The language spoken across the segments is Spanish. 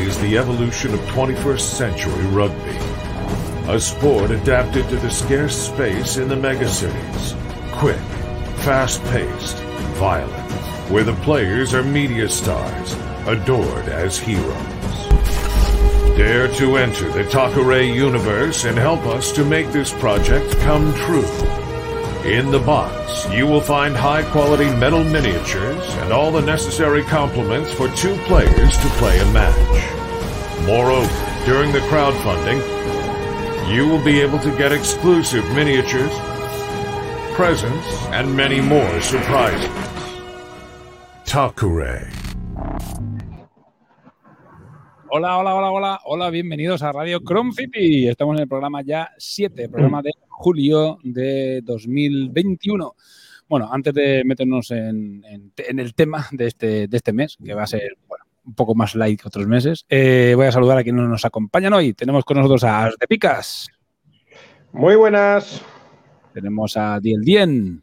is the evolution of 21st century rugby. A sport adapted to the scarce space in the megacities. Quick, fast-paced, violent, where the players are media stars, adored as heroes. Dare to enter the Takare universe and help us to make this project come true. In the box, you will find high-quality metal miniatures and all the necessary complements for two players to play a match. Moreover, during the crowdfunding, you will be able to get exclusive miniatures, presents, and many more surprises. Takure. Hola, hola, hola, hola, hola, bienvenidos a Radio Chrome City. Estamos en el programa ya 7, programa mm. de julio de 2021. Bueno, antes de meternos en, en- en el tema de este, de este mes, que va a ser bueno, un poco más light que otros meses, eh, voy a saludar a quienes nos acompañan hoy. Tenemos con nosotros a As de Picas, Muy buenas. tenemos a Diel Dien,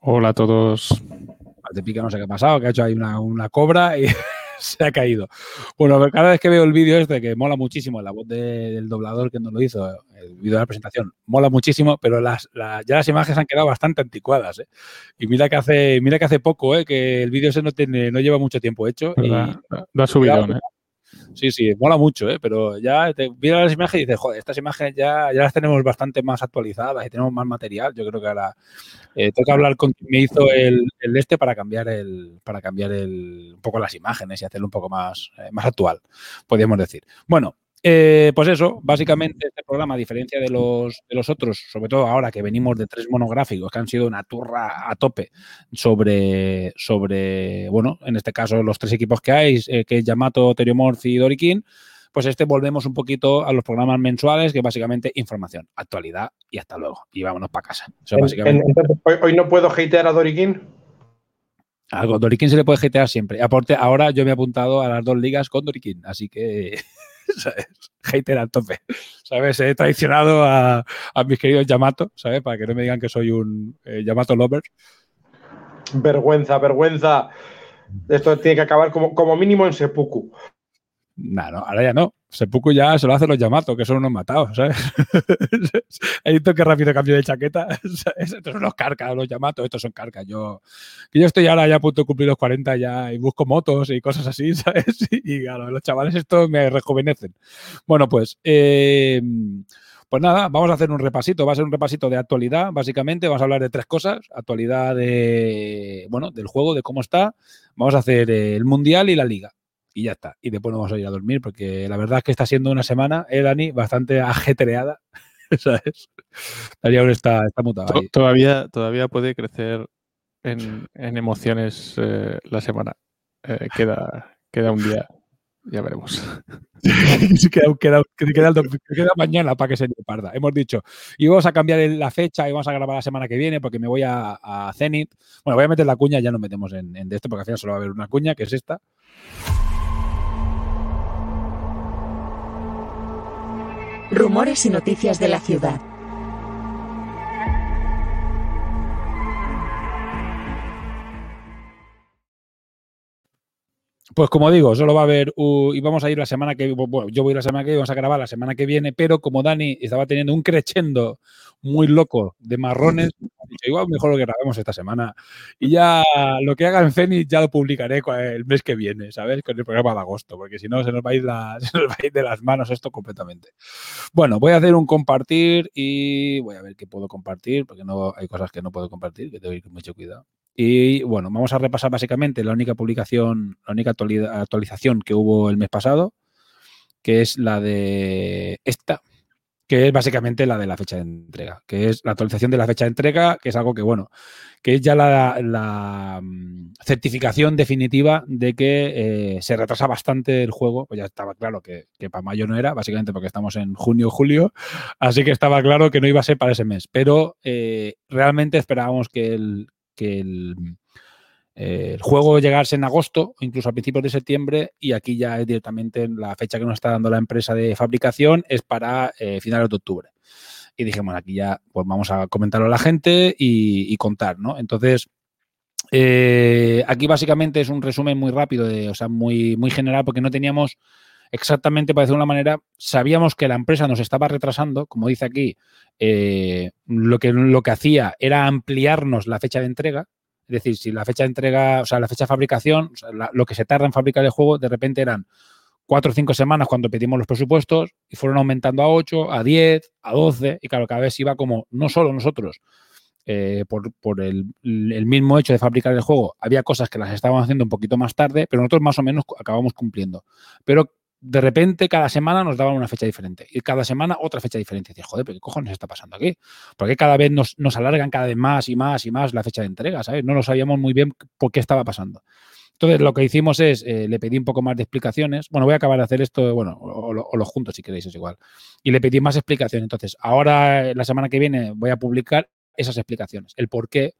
Hola a todos. As de Pica no sé qué ha pasado, que ha hecho ahí una, una cobra y se ha caído. Bueno, cada vez que veo el vídeo este, que mola muchísimo, la voz de- del doblador que nos lo hizo, el vídeo de la presentación, mola muchísimo, pero las, la- ya las imágenes han quedado bastante anticuadas. ¿eh? Y mira que hace, mira que hace poco, ¿eh? que el vídeo ese no, tiene, no lleva mucho tiempo hecho. y- Da, da subidón, ¿eh? Sí, sí, mola mucho, ¿eh? pero ya te miras las imágenes y dices, joder, estas imágenes ya, ya las tenemos bastante más actualizadas y tenemos más material. Yo creo que ahora eh, que hablar con quien me hizo el, el este para cambiar el, para cambiar el, un poco las imágenes y hacerlo un poco más, eh, más actual, podríamos decir. Bueno, eh, pues eso, básicamente este programa, a diferencia de los, de los otros, sobre todo ahora que venimos de tres monográficos que han sido una turra a tope sobre, sobre bueno, en este caso los tres equipos que hay, eh, que es Yamato, Teriomorph y Dorikin, pues este volvemos un poquito a los programas mensuales, que básicamente información, actualidad y hasta luego. Y vámonos para casa. Eso En- básicamente. en- entonces, hoy, hoy no puedo hatear a Dorikin. Algo, Dorikin se le puede hatear siempre. Aporte, ahora yo me he apuntado a las dos ligas con Dorikin, así que, ¿sabes? Hater al tope, ¿sabes? He traicionado a, a mis queridos Yamato, ¿sabes? Para que no me digan que soy un eh, Yamato lover. Vergüenza, vergüenza. Esto tiene que acabar como, como mínimo en Seppuku. No, no, ahora ya no. Seppuku ya se lo hacen los Yamato, que son unos matados, ¿sabes? He visto que rápido cambio de chaqueta. Estos son los carcas, los Yamato, estos son carcas. Yo, yo estoy ahora ya a punto de cumplir los 40 ya y busco motos y cosas así, ¿sabes? Y claro, los chavales estos me rejuvenecen. Bueno, pues, eh, pues nada, vamos a hacer un repasito. Va a ser un repasito de actualidad, básicamente. Vamos a hablar de tres cosas. Actualidad de, bueno, del juego, de cómo está. Vamos a hacer el Mundial y la Liga y ya está. Y después nos vamos a ir a dormir porque la verdad es que está siendo una semana, eh, Dani, bastante ajetreada. ¿Sabes? Aún está, está mutado ahí. Todavía, todavía puede crecer en, en emociones eh, la semana. Eh, queda, queda un día, ya veremos. Queda, queda- queda queda mañana para que se parda. Hemos dicho, íbamos a cambiar la fecha y vamos a grabar la semana que viene porque me voy a, a Zenit. Bueno, voy a meter la cuña, ya nos metemos en, en de esto porque al final solo va a haber una cuña, que es esta. Rumores y noticias de la ciudad. Pues como digo, solo va a haber, uh, y vamos a ir la semana que bueno, yo voy la semana que viene, vamos a grabar la semana que viene, pero como Dani estaba teniendo un crescendo muy loco de marrones, igual mejor lo que grabemos esta semana. Y ya lo que haga en Zenith ya lo publicaré el mes que viene, ¿sabes? Con el programa de agosto, porque si no se nos va a ir, la- se nos va a ir de las manos esto completamente. Bueno, voy a hacer un compartir y voy a ver qué puedo compartir, porque no hay cosas que no puedo compartir, que tengo que ir con mucho cuidado. Y bueno, vamos a repasar básicamente la única publicación, la única actuali- actualización que hubo el mes pasado, que es la de esta, que es básicamente la de la fecha de entrega, que es la actualización de la fecha de entrega, que es algo que, bueno, que es ya la, mm, certificación definitiva de que eh, se retrasa bastante el juego, pues ya estaba claro que, que para mayo no era, básicamente porque estamos en junio, julio, así que estaba claro que no iba a ser para ese mes, pero eh, realmente esperábamos que el, que el, eh, juego llegase en agosto o incluso a principios de septiembre y aquí ya es directamente la fecha que nos está dando la empresa de fabricación es para eh, finales de octubre. Y dijimos, aquí ya pues vamos a comentarlo a la gente y, y contar, ¿no? Entonces, eh, aquí básicamente es un resumen muy rápido, de, o sea, muy, muy general, porque no teníamos exactamente, para decirlo de una manera, sabíamos que la empresa nos estaba retrasando, como dice aquí, eh, lo, que, lo que hacía era ampliarnos la fecha de entrega, es decir, si la fecha de entrega, o sea, la fecha de fabricación, lo que se tarda en fabricar el juego, de repente eran cuatro o cinco semanas cuando pedimos los presupuestos y fueron aumentando a 8, a 10, a 12 y claro, cada vez iba como, no solo nosotros, eh, por, por el, el mismo hecho de fabricar el juego, había cosas que las estábamos haciendo un poquito más tarde, pero nosotros más o menos acabamos cumpliendo. Pero de repente cada semana nos daban una fecha diferente y cada semana otra fecha diferente. Y joder, pero ¿qué cojones está pasando aquí? Porque cada vez nos, nos alargan cada vez más y más y más la fecha de entrega, ¿sabes? No lo sabíamos muy bien por qué estaba pasando. Entonces, lo que hicimos es, eh, le pedí un poco más de explicaciones. Bueno, voy a acabar de hacer esto, bueno, o, o o lo junto si queréis, es igual. Y le pedí más explicaciones. Entonces, ahora, eh, la semana que viene, voy a publicar esas explicaciones. El por qué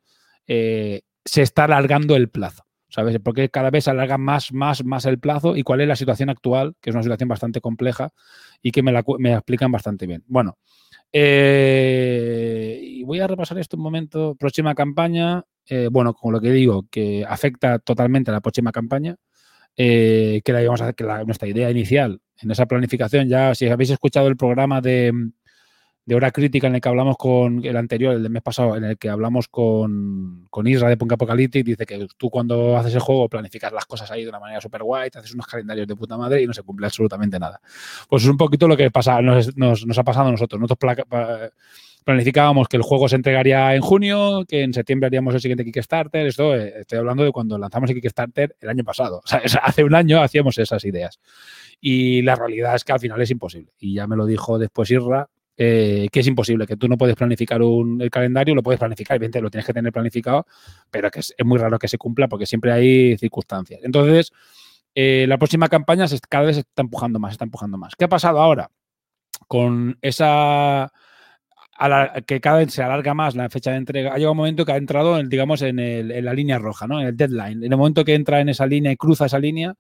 eh, se está alargando el plazo. ¿Sabes? El por qué cada vez se alarga más, más, más el plazo y cuál es la situación actual, que es una situación bastante compleja y que me la, me explican bastante bien. Bueno, eh, y voy a repasar esto un momento. Próxima campaña, eh, bueno, con lo que digo, que afecta totalmente a la próxima campaña, eh, que la íbamos a hacer, nuestra idea inicial en esa planificación, ya si habéis escuchado el programa de, de hora crítica en el que hablamos con el anterior, el del mes pasado, en el que hablamos con, con Isra de Punk Apocalyptic, dice que tú cuando haces el juego planificas las cosas ahí de una manera súper guay, te haces unos calendarios de puta madre y no se cumple absolutamente nada. Pues es un poquito lo que pasa, nos, nos- ha pasado a nosotros. Nosotros planificábamos que el juego se entregaría en junio, que en septiembre haríamos el siguiente Kickstarter. Esto eh, estoy hablando de cuando lanzamos el Kickstarter el año pasado. Hace un año hacíamos esas ideas. Y la realidad es que al final es imposible. Y ya me lo dijo después Irra, eh, que es imposible, que tú no puedes planificar un, el calendario, lo puedes planificar, evidentemente lo tienes que tener planificado, pero que es, muy raro que se cumpla porque siempre hay circunstancias. Entonces, eh, la próxima campaña cada vez se está empujando más, se está empujando más. ¿Qué ha pasado ahora? Con esa que cada vez se alarga más la fecha de entrega, ha llegado un momento que ha entrado, en, digamos, en la línea roja, ¿no? En el deadline. En el momento que entra en esa línea y cruza esa línea,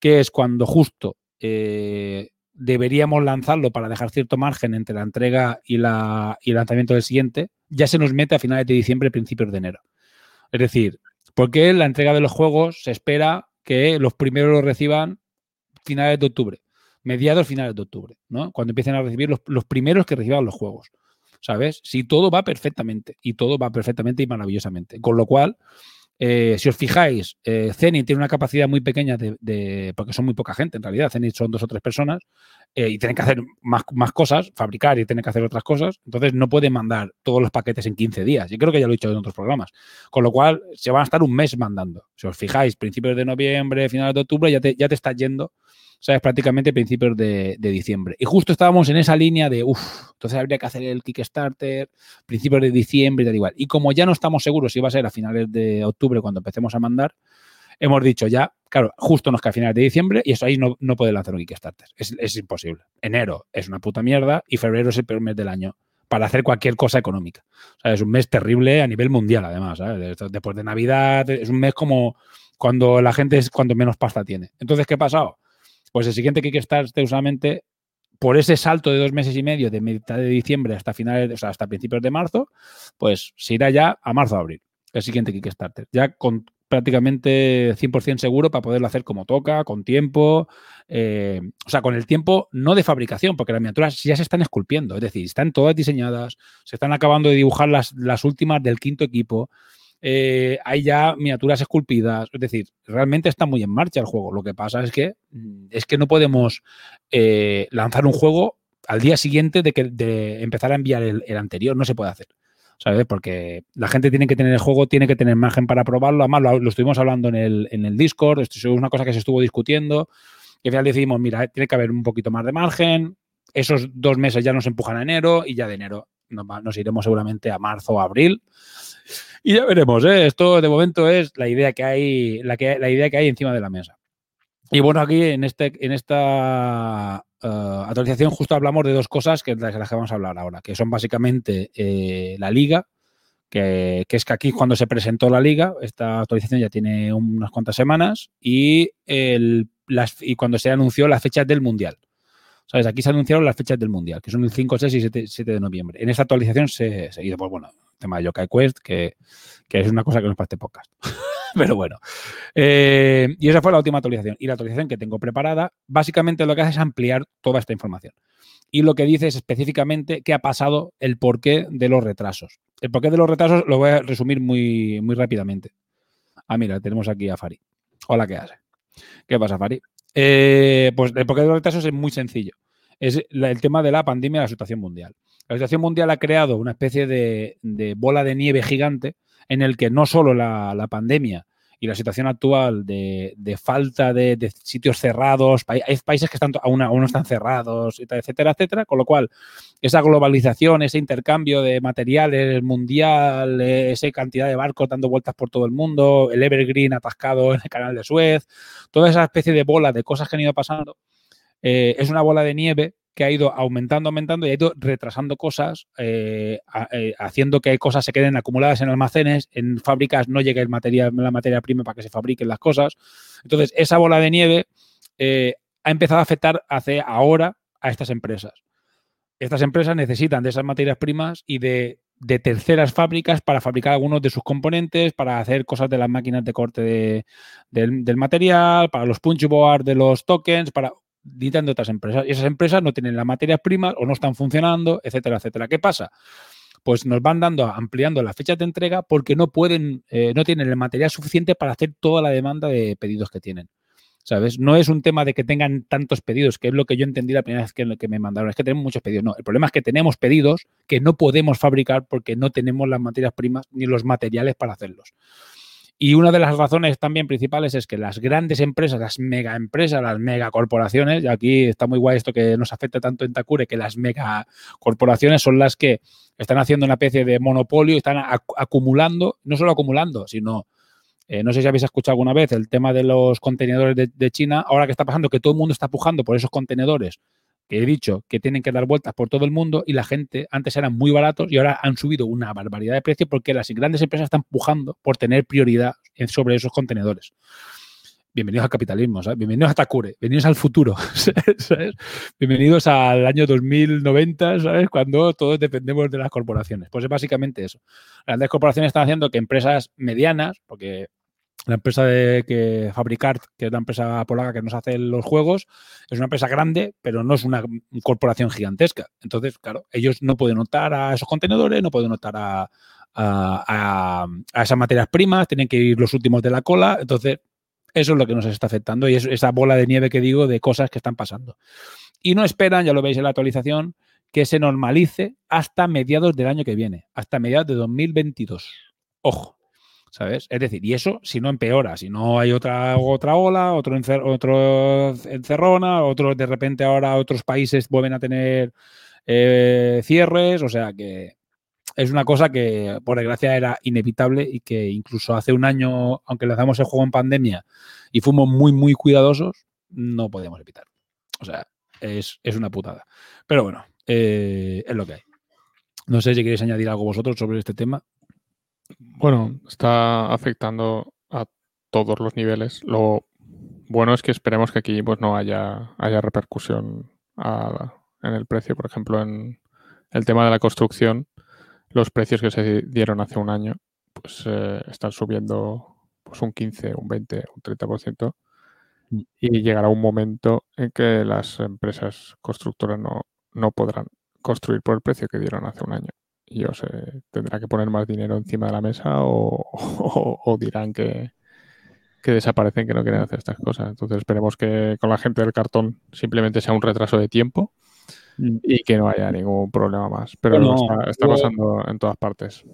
que es cuando justo eh, deberíamos lanzarlo para dejar cierto margen entre la entrega y, la, y el lanzamiento del siguiente, ya se nos mete a finales de diciembre, principios de enero. Es decir, porque la entrega de los juegos se espera que los primeros los reciban finales de octubre, mediados finales de octubre, ¿no? Cuando empiecen a recibir los, los primeros que reciban los juegos. ¿Sabes? Si todo va perfectamente y todo va perfectamente y maravillosamente. Con lo cual, eh, si os fijáis, eh, Zenith tiene una capacidad muy pequeña de, porque son muy poca gente en realidad, Zenith son dos o tres personas eh, y tienen que hacer más, más cosas, fabricar y tienen que hacer otras cosas, entonces no pueden mandar todos los paquetes en 15 días. Y creo que ya lo he dicho en otros programas. Con lo cual, se van a estar un mes mandando. Si os fijáis, principios de noviembre, finales de octubre, ya te, ya te estás yendo, ¿sabes? Prácticamente principios de, diciembre. Y justo estábamos en esa línea de, uff, entonces habría que hacer el Kickstarter, principios de diciembre y tal igual. Y como ya no estamos seguros si va a ser a finales de octubre cuando empecemos a mandar, hemos dicho ya, claro, justo nos cae a finales de diciembre y eso ahí no, no puede lanzar un Kickstarter. Es, es imposible. Enero es una puta mierda y febrero es el peor mes del año para hacer cualquier cosa económica. O sea, es un mes terrible a nivel mundial, además. Después de Navidad, es un mes como cuando la gente es cuando menos pasta tiene. Entonces, ¿qué ha pasado? Pues el siguiente Kickstarter, usualmente, por ese salto de dos meses y medio, de mitad de diciembre hasta finales, o sea, hasta principios de marzo, pues se irá ya a marzo-abril, el siguiente Kickstarter. Ya con prácticamente 100% seguro para poderlo hacer como toca, con tiempo, eh, o sea, con el tiempo no de fabricación, porque las miniaturas ya se están esculpiendo, es decir, están todas diseñadas, se están acabando de dibujar las, las últimas del quinto equipo, eh, hay ya miniaturas esculpidas, es decir, realmente está muy en marcha el juego. Lo que pasa es que mm, es que no podemos eh, lanzar un juego al día siguiente de que de empezar a enviar el, anterior, no se puede hacer. ¿sabes? Porque la gente tiene que tener el juego, tiene que tener margen para probarlo. Además, lo, lo estuvimos hablando en el, en el Discord, esto es una cosa que se estuvo discutiendo. Y al final decidimos, mira, tiene que haber un poquito más de margen. Esos dos meses ya nos empujan a enero y ya de enero nos, iremos seguramente a marzo o abril. Y ya veremos, ¿eh? Esto de momento es la idea que hay, la, que, la idea que hay encima de la mesa. Y bueno, aquí en, este, en esta eh, actualización justo hablamos de dos cosas que de las que vamos a hablar ahora, que son básicamente eh, la liga, que, que es que aquí cuando se presentó la liga, esta actualización ya tiene unas cuantas semanas, y, el, las, y cuando se anunció las fechas del Mundial. ¿Sabes? Aquí se anunciaron las fechas del Mundial, que son el 5, 6 y 7, 7 de noviembre. En esta actualización se, se hizo, pues bueno, el tema de Yokai Quest, que, que es una cosa que nos parte podcast. Pero bueno. Eh, y esa fue la última actualización. Y la actualización que tengo preparada, básicamente lo que hace es ampliar toda esta información. Y lo que dice es específicamente qué ha pasado, el porqué de los retrasos. El porqué de los retrasos lo voy a resumir muy, muy rápidamente. Ah, mira, tenemos aquí a Fari. Hola, ¿qué hace? ¿Qué pasa, Fari? Eh, pues el porqué de los retrasos es muy sencillo. Es el tema de la pandemia y la situación mundial. La situación mundial ha creado una especie de, bola de nieve gigante en el que no solo la pandemia y la situación actual de, falta de, sitios cerrados, hay países que están, aún, aún no están cerrados, etcétera, etcétera, con lo cual esa globalización, ese intercambio de materiales mundial, eh, esa cantidad de barcos dando vueltas por todo el mundo, el Evergreen atascado en el canal de Suez, toda esa especie de bola de cosas que han ido pasando, eh, es una bola de nieve que ha ido aumentando, aumentando y ha ido retrasando cosas, eh, eh, haciendo que cosas se queden acumuladas en almacenes, en fábricas no llegue el material, la materia prima para que se fabriquen las cosas. Entonces, esa bola de nieve eh, ha empezado a afectar hace ahora a estas empresas. Estas empresas necesitan de esas materias primas y de, terceras fábricas para fabricar algunos de sus componentes, para hacer cosas de las máquinas de corte de- del, material, para los punch board de los tokens, para necesitan de otras empresas. Y esas empresas no tienen las materias primas o no están funcionando, etcétera, etcétera. ¿Qué pasa? Pues nos van dando, ampliando las fechas de entrega porque no pueden, eh, no tienen el material suficiente para hacer toda la demanda de pedidos que tienen. ¿Sabes? No es un tema de que tengan tantos pedidos, que es lo que yo entendí la primera vez que, que me mandaron. Es que tenemos muchos pedidos. No, el problema es que tenemos pedidos que no podemos fabricar porque no tenemos las materias primas ni los materiales para hacerlos. Y una de las razones también principales es que las grandes empresas, las mega empresas, las megacorporaciones, y aquí está muy guay esto que nos afecta tanto en Takure, que las megacorporaciones son las que están haciendo una especie de monopolio, están ac- acumulando, no solo acumulando, sino, eh, no sé si habéis escuchado alguna vez el tema de los contenedores de, de China, ahora que está pasando que todo el mundo está pujando por esos contenedores que he dicho que tienen que dar vueltas por todo el mundo y la gente antes eran muy baratos y ahora han subido una barbaridad de precio porque las grandes empresas están pujando por tener prioridad sobre esos contenedores. Bienvenidos al capitalismo, ¿sabes? Bienvenidos a Takure, bienvenidos al futuro, ¿sabes? Bienvenidos al año 2090, ¿sabes? Cuando todos dependemos de las corporaciones. Pues es básicamente eso. Las grandes corporaciones están haciendo que empresas medianas, porque la empresa de que Fabricart, que es la empresa polaca que nos hace los juegos, es una empresa grande, pero no es una corporación gigantesca. Entonces, claro, ellos no pueden notar a esos contenedores, no pueden notar a, a- a- esas materias primas, tienen que ir los últimos de la cola. Entonces, eso es lo que nos está afectando y es esa bola de nieve que digo de cosas que están pasando. Y no esperan, ya lo veis en la actualización, que se normalice hasta mediados del año que viene, hasta mediados de 2022. Ojo. ¿Sabes? Es decir, y eso si no empeora, si no hay otra, otra ola, otro, encer- otro encerrona, otros de repente ahora otros países vuelven a tener eh, cierres, o sea que es una cosa que por desgracia era inevitable y que incluso hace un año, aunque lanzamos el juego en pandemia y fuimos muy, muy cuidadosos, no podíamos evitar. O sea, es, es una putada. Pero bueno, eh, es lo que hay. No sé si queréis añadir algo vosotros sobre este tema. Bueno, está afectando a todos los niveles. Lo bueno es que esperemos que aquí pues no haya, haya repercusión a- en el precio. Por ejemplo, en el tema de la construcción, los precios que se dieron hace un año pues eh, están subiendo pues un 15, un 20, un 30%. Mm. Y llegará un momento en que las empresas constructoras no, no podrán construir por el precio que dieron hace un año. Y o se tendrá que poner más dinero encima de la mesa o, o- o dirán que, que desaparecen, que no quieren hacer estas cosas. Entonces esperemos que con la gente del cartón simplemente sea un retraso de tiempo Mm. y que no haya ningún problema más. Pero Bueno, está, está hubo- pasando en todas partes.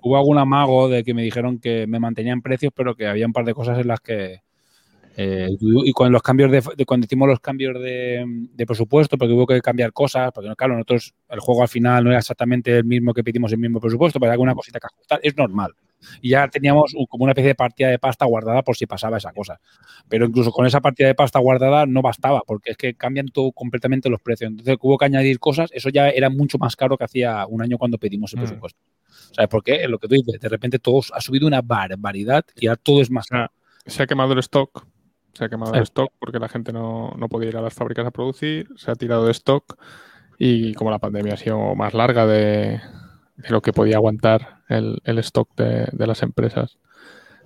Hubo algún amago de que me dijeron que me mantenían precios, pero que había un par de cosas en las que. Eh, y con los cambios de, de- cuando hicimos los cambios de, de presupuesto, porque hubo que cambiar cosas, porque claro, nosotros el juego al final no era exactamente el mismo que pedimos el mismo presupuesto, pero alguna cosita que ajustar, es normal. Y ya teníamos como una especie de partida de pasta guardada por si pasaba esa cosa. Pero incluso con esa partida de pasta guardada no bastaba, porque es que cambian todo completamente los precios. Entonces hubo que añadir cosas, eso ya era mucho más caro que hacía un año cuando pedimos el Mm. presupuesto. ¿Sabes por qué? Es lo que tú dices, de repente todo ha subido una barbaridad y ahora todo es más caro. Se ha quemado el stock. Se ha quemado Sí. el stock porque la gente no, no podía ir a las fábricas a producir. Se ha tirado de stock. Y como la pandemia ha sido más larga de, de lo que podía aguantar el, el stock de, de las empresas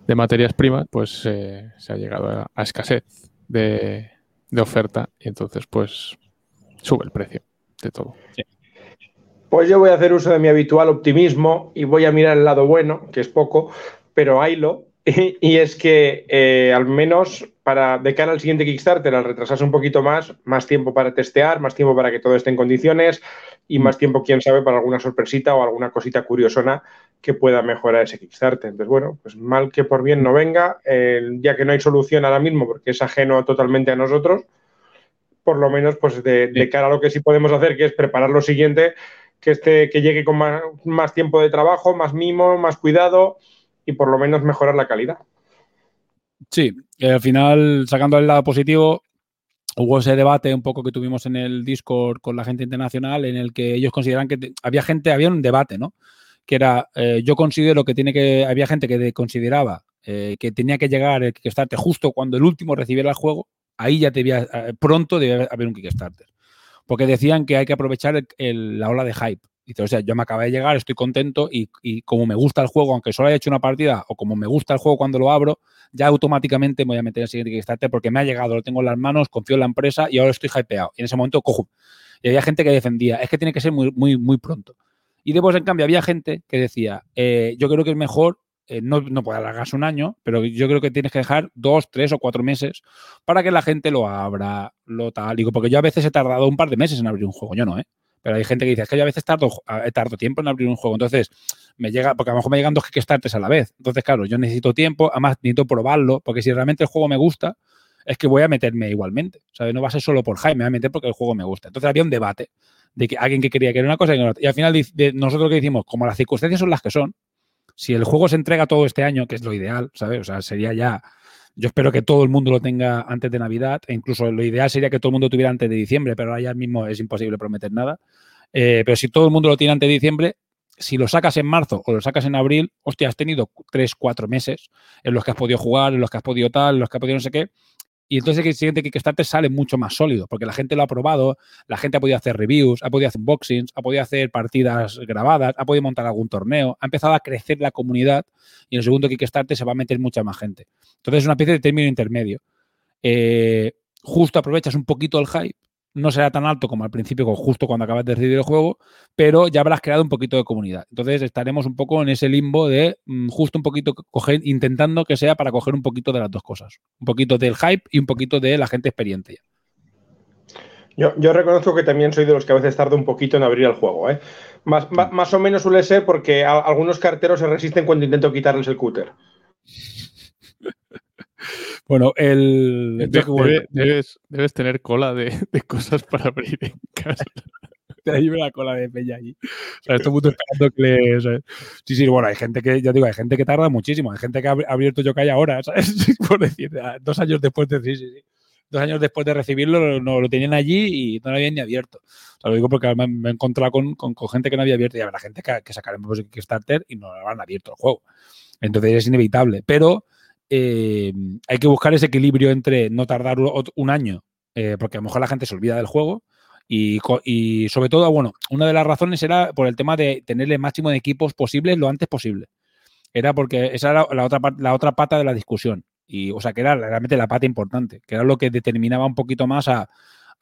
de materias primas, pues eh, se ha llegado a, a escasez de, de oferta. Y entonces, pues, sube el precio de todo. Pues yo voy a hacer uso de mi habitual optimismo y voy a mirar el lado bueno, que es poco, pero haylo. Y es que eh, al menos para de cara al siguiente Kickstarter, al retrasarse un poquito más, más tiempo para testear, más tiempo para que todo esté en condiciones y más tiempo, quién sabe, para alguna sorpresita o alguna cosita curiosona que pueda mejorar ese Kickstarter. Entonces, bueno, pues mal que por bien no venga, eh, ya que no hay solución ahora mismo porque es ajeno totalmente a nosotros, por lo menos pues de, de cara a lo que sí podemos hacer, que es preparar lo siguiente, que, esté, que llegue con más, más tiempo de trabajo, más mimo, más cuidado y por lo menos mejorar la calidad. Sí, eh, al final, sacando el lado positivo, hubo ese debate un poco que tuvimos en el Discord con la gente internacional en el que ellos consideran que había gente, había un debate, ¿no? Que era, eh, yo considero que tiene que, había gente que de- consideraba eh, que tenía que llegar el Kickstarter justo cuando el último recibiera el juego, ahí ya debía, pronto debía haber un Kickstarter. Porque decían que hay que aprovechar el- la ola de hype. Dice, o sea, yo me acabé de llegar, estoy contento y, y como me gusta el juego, aunque solo haya hecho una partida, o como me gusta el juego cuando lo abro, ya automáticamente me voy a meter en el siguiente Kickstarter porque me ha llegado, lo tengo en las manos, confío en la empresa y ahora estoy hypeado. Y en ese momento cojo. Y había gente que defendía, es que tiene que ser muy, muy, muy pronto. Y después, en cambio, había gente que decía, eh, yo creo que es mejor, eh, no, no puede alargarse un año, pero yo creo que tienes que dejar dos, tres o cuatro meses para que la gente lo abra, lo tal. Digo, porque yo a veces he tardado un par de meses en abrir un juego, yo no, ¿eh? Pero hay gente que dice, es que yo a veces tardo, eh, tardo tiempo en abrir un juego. Entonces, me llega, porque a lo mejor me llegan dos Kickstarters a la vez. Entonces, claro, yo necesito tiempo, además necesito probarlo, porque si realmente el juego me gusta, es que voy a meterme igualmente. ¿sabes? No va a ser solo por hype, me voy a meter porque el juego me gusta. Entonces había un debate de que alguien que quería que era una cosa y otra. Y al final de- nosotros que decimos, como las circunstancias son las que son, si el juego se entrega todo este año, que es lo ideal, ¿sabes? O sea, sería ya. Yo espero que todo el mundo lo tenga antes de Navidad, e incluso lo ideal sería que todo el mundo tuviera antes de diciembre, pero ahora mismo es imposible prometer nada. Eh, pero si todo el mundo lo tiene antes de diciembre, si lo sacas en marzo o lo sacas en abril, hostia, has tenido tres, cuatro meses en los que has podido jugar, en los que has podido tal, en los que has podido no sé qué. Y entonces el siguiente Kickstarter sale mucho más sólido, porque la gente lo ha probado, la gente ha podido hacer reviews, ha podido hacer unboxings, ha podido hacer partidas grabadas, ha podido montar algún torneo, ha empezado a crecer la comunidad y en el segundo Kickstarter se va a meter mucha más gente. Entonces es una especie de término intermedio. Eh, justo aprovechas un poquito el hype, no será tan alto como al principio, como justo cuando acabas de recibir el juego, pero ya habrás creado un poquito de comunidad. Entonces estaremos un poco en ese limbo de mm, justo un poquito coger, intentando que sea para coger un poquito de las dos cosas. Un poquito del hype y un poquito de la gente experiente. ya. Yo, yo reconozco que también soy de los que a veces tarda un poquito en abrir el juego. ¿eh? Más, ma- más o menos suele ser porque a- algunos carteros se resisten cuando intento quitarles el cúter. Bueno, el. Yo debe- debes, debes tener cola de, de cosas para abrir en casa. te lleve la cola de peña allí. O sea, el mundo esperando que le. sea, sí, sí, bueno, hay gente que, ya digo, hay gente que tarda muchísimo. Hay gente que ha ab- abierto Yokai ahora, ¿sabes? Por decir, ah, dos años después de. Sí, sí, sí. Dos años después de recibirlo, no lo tenían allí y no lo habían ni abierto. O sea, lo digo porque me, me he encontrado con, con- con gente que no había abierto y habrá gente que, que sacaremos pues, Kickstarter y no habrán abierto el juego. Entonces es inevitable. Pero eh, hay que buscar ese equilibrio entre no tardar un, año, eh, porque a lo mejor la gente se olvida del juego, y sobre todo, bueno, una de las razones era por el tema de tener el máximo de equipos posibles lo antes posible. era porque esa era la otra, la otra pata de la discusión. Y, o sea, que era realmente la pata importante, que era lo que determinaba un poquito más a,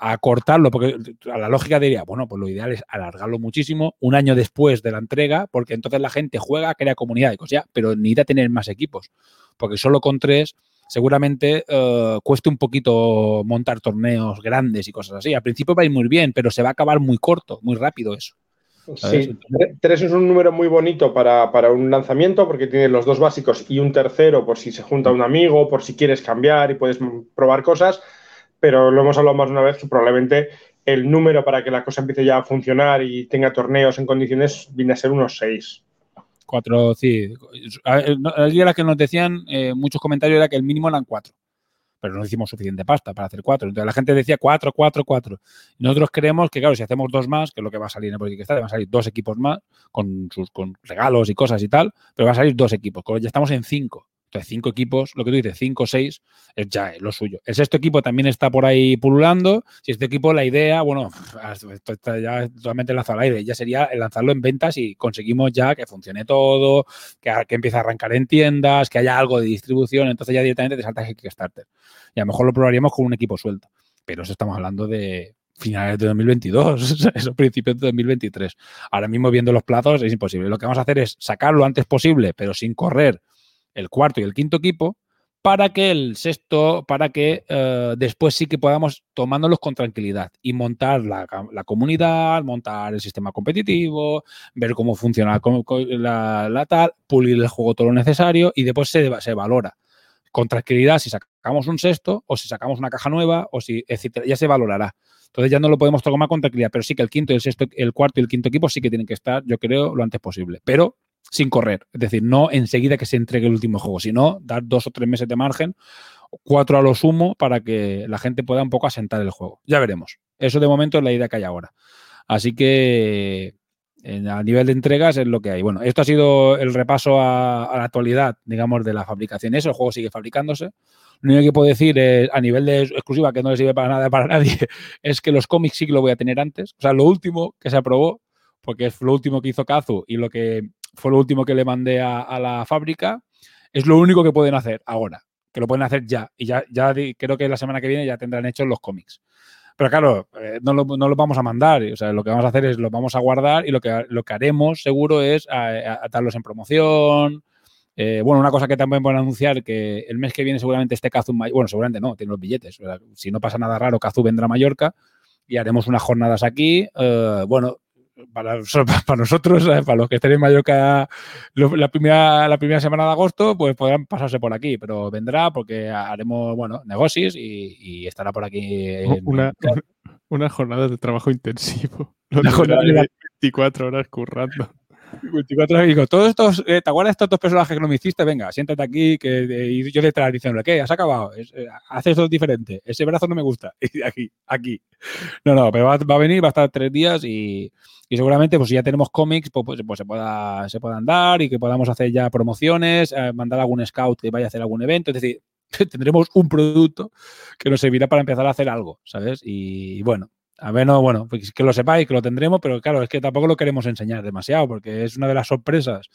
a cortarlo, porque a la lógica diría, bueno, pues lo ideal es alargarlo muchísimo un año después de la entrega, porque entonces la gente juega, crea comunidad y cosas, pero necesita tener más equipos, porque solo con tres seguramente uh, cueste un poquito montar torneos grandes y cosas así. Al principio va a ir muy bien, pero se va a acabar muy corto, muy rápido eso. Sí, tres es un número muy bonito para, para, un lanzamiento porque tiene los dos básicos y un tercero por si se junta un amigo, por si quieres cambiar y puedes probar cosas pero lo hemos hablado más de una vez que probablemente el número para que la cosa empiece ya a funcionar y tenga torneos en condiciones viene a ser unos seis. Cuatro, sí. Ayer era que nos decían, eh, muchos comentarios era que el mínimo eran cuatro, pero no hicimos suficiente pasta para hacer cuatro. Entonces la gente decía cuatro, cuatro, cuatro. Nosotros creemos que, claro, si hacemos dos más, que es lo que va a salir en el Project van a salir dos equipos más con sus con regalos y cosas y tal, pero va a salir dos equipos. Ya estamos en cinco. Entonces, cinco equipos, lo que tú dices, cinco o seis, es ya lo suyo. El sexto equipo también está por ahí pululando. Si este equipo, la idea, bueno, esto está ya totalmente lanzado al aire, ya sería lanzarlo en ventas y conseguimos ya que funcione todo, que, empiece a arrancar en tiendas, que haya algo de distribución, entonces ya directamente te saltas el Kickstarter. Y a lo mejor lo probaríamos con un equipo suelto. Pero eso estamos hablando de finales de 2022, esos principios de 2023. Ahora mismo viendo los plazos es imposible. Lo que vamos a hacer es sacarlo lo antes posible, pero sin correr el cuarto y el quinto equipo, para que el sexto, para que uh, después sí que podamos tomándolos con tranquilidad y montar la, la, comunidad, montar el sistema competitivo, ver cómo funciona la, la, tal, pulir el juego todo lo necesario y después se, se valora con tranquilidad si sacamos un sexto o si sacamos una caja nueva o si, etcétera, ya se valorará. Entonces ya no lo podemos tomar con tranquilidad, pero sí que el quinto el sexto, el cuarto y el quinto equipo sí que tienen que estar, yo creo, lo antes posible. Pero sin correr. Es decir, no enseguida que se entregue el último juego, sino dar dos o tres meses de margen, cuatro a lo sumo, para que la gente pueda un poco asentar el juego. Ya veremos. Eso de momento es la idea que hay ahora. Así que a nivel de entregas es lo que hay. Bueno, esto ha sido el repaso a, la actualidad, digamos, de la fabricación. Eso, el juego sigue fabricándose. Lo único que puedo decir es, a nivel de exclusiva, que no le sirve para nada para nadie, es que los cómics sí que lo voy a tener antes. O sea, lo último que se aprobó, porque es lo último que hizo Kazu y lo que fue lo último que le mandé a, la fábrica. Es lo único que pueden hacer ahora, que lo pueden hacer ya. Y ya, ya creo que la semana que viene ya tendrán hechos los cómics. Pero claro, eh, no, lo, no los vamos a mandar. O sea, lo que vamos a hacer es los vamos a guardar y lo que, lo que haremos seguro es atarlos en promoción. Eh, bueno, una cosa que también pueden anunciar que el mes que viene seguramente esté Kazu Bueno, seguramente no, tiene los billetes. Si no pasa nada raro, Kazu vendrá a Mallorca y haremos unas jornadas aquí. Uh, bueno, para, para nosotros, ¿sabes? para los que estén en Mallorca la primera, la primera semana de agosto, pues podrán pasarse por aquí, pero vendrá porque haremos, bueno, negocios y, y estará por aquí. Una, una, jornada de trabajo intensivo. Una jornada de 24 horas currando. 24 horas digo, todos estos, eh, ¿te acuerdas estos dos personajes que no me hiciste? Venga, siéntate aquí que, y yo detrás diciéndole, ¿qué? ¿Has acabado? Es, eh, haces todo diferente. Ese brazo no me gusta. Y aquí, aquí. No, no, pero va, va a venir, va a estar tres días y, y seguramente, pues si ya tenemos cómics, pues, pues, pues, se, pueda, se puedan dar y que podamos hacer ya promociones, eh, mandar algún scout que vaya a hacer algún evento. Es decir, tendremos un producto que nos servirá para empezar a hacer algo, ¿sabes? Y, bueno, a ver, no, bueno, pues que lo sepáis, que lo tendremos, pero claro, es que tampoco lo queremos enseñar demasiado, porque es una de las sorpresas.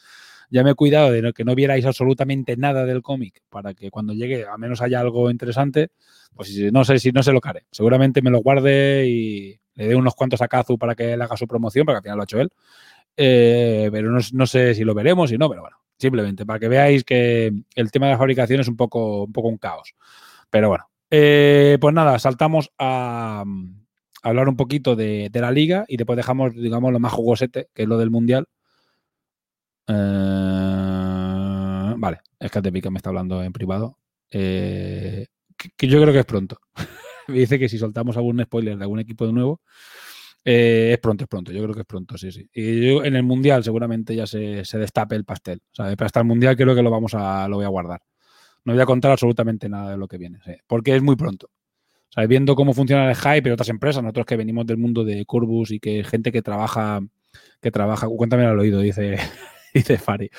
Ya me he cuidado de que no vierais absolutamente nada del cómic para que cuando llegue a menos haya algo interesante, pues no sé si no se lo haré. Seguramente me lo guarde y, le dé unos cuantos a Kazu para que él haga su promoción, porque al final lo ha hecho él. Eh, pero no, no, sé si lo veremos y no, pero bueno, simplemente para que veáis que el tema de la fabricación es un poco un, poco un caos. Pero bueno, eh, pues nada, saltamos a hablar un poquito de, la liga y después dejamos, digamos, lo más jugosete, que es lo del mundial. Eh, vale, es que me está hablando en privado. Eh, que, yo creo que es pronto. me dice que si soltamos algún spoiler de algún equipo de nuevo, eh, es pronto, es pronto. Yo creo que es pronto, sí, sí. Y yo en el Mundial seguramente ya se, destape el pastel. ¿sabes? Para estar el Mundial creo que lo vamos a, lo voy a guardar. No voy a contar absolutamente nada de lo que viene, porque es muy pronto. ¿Sabes? Viendo cómo funciona el hype en otras empresas, nosotros que venimos del mundo de Corbus y que gente que trabaja, que trabaja, cuéntame al oído, dice, dice Fari.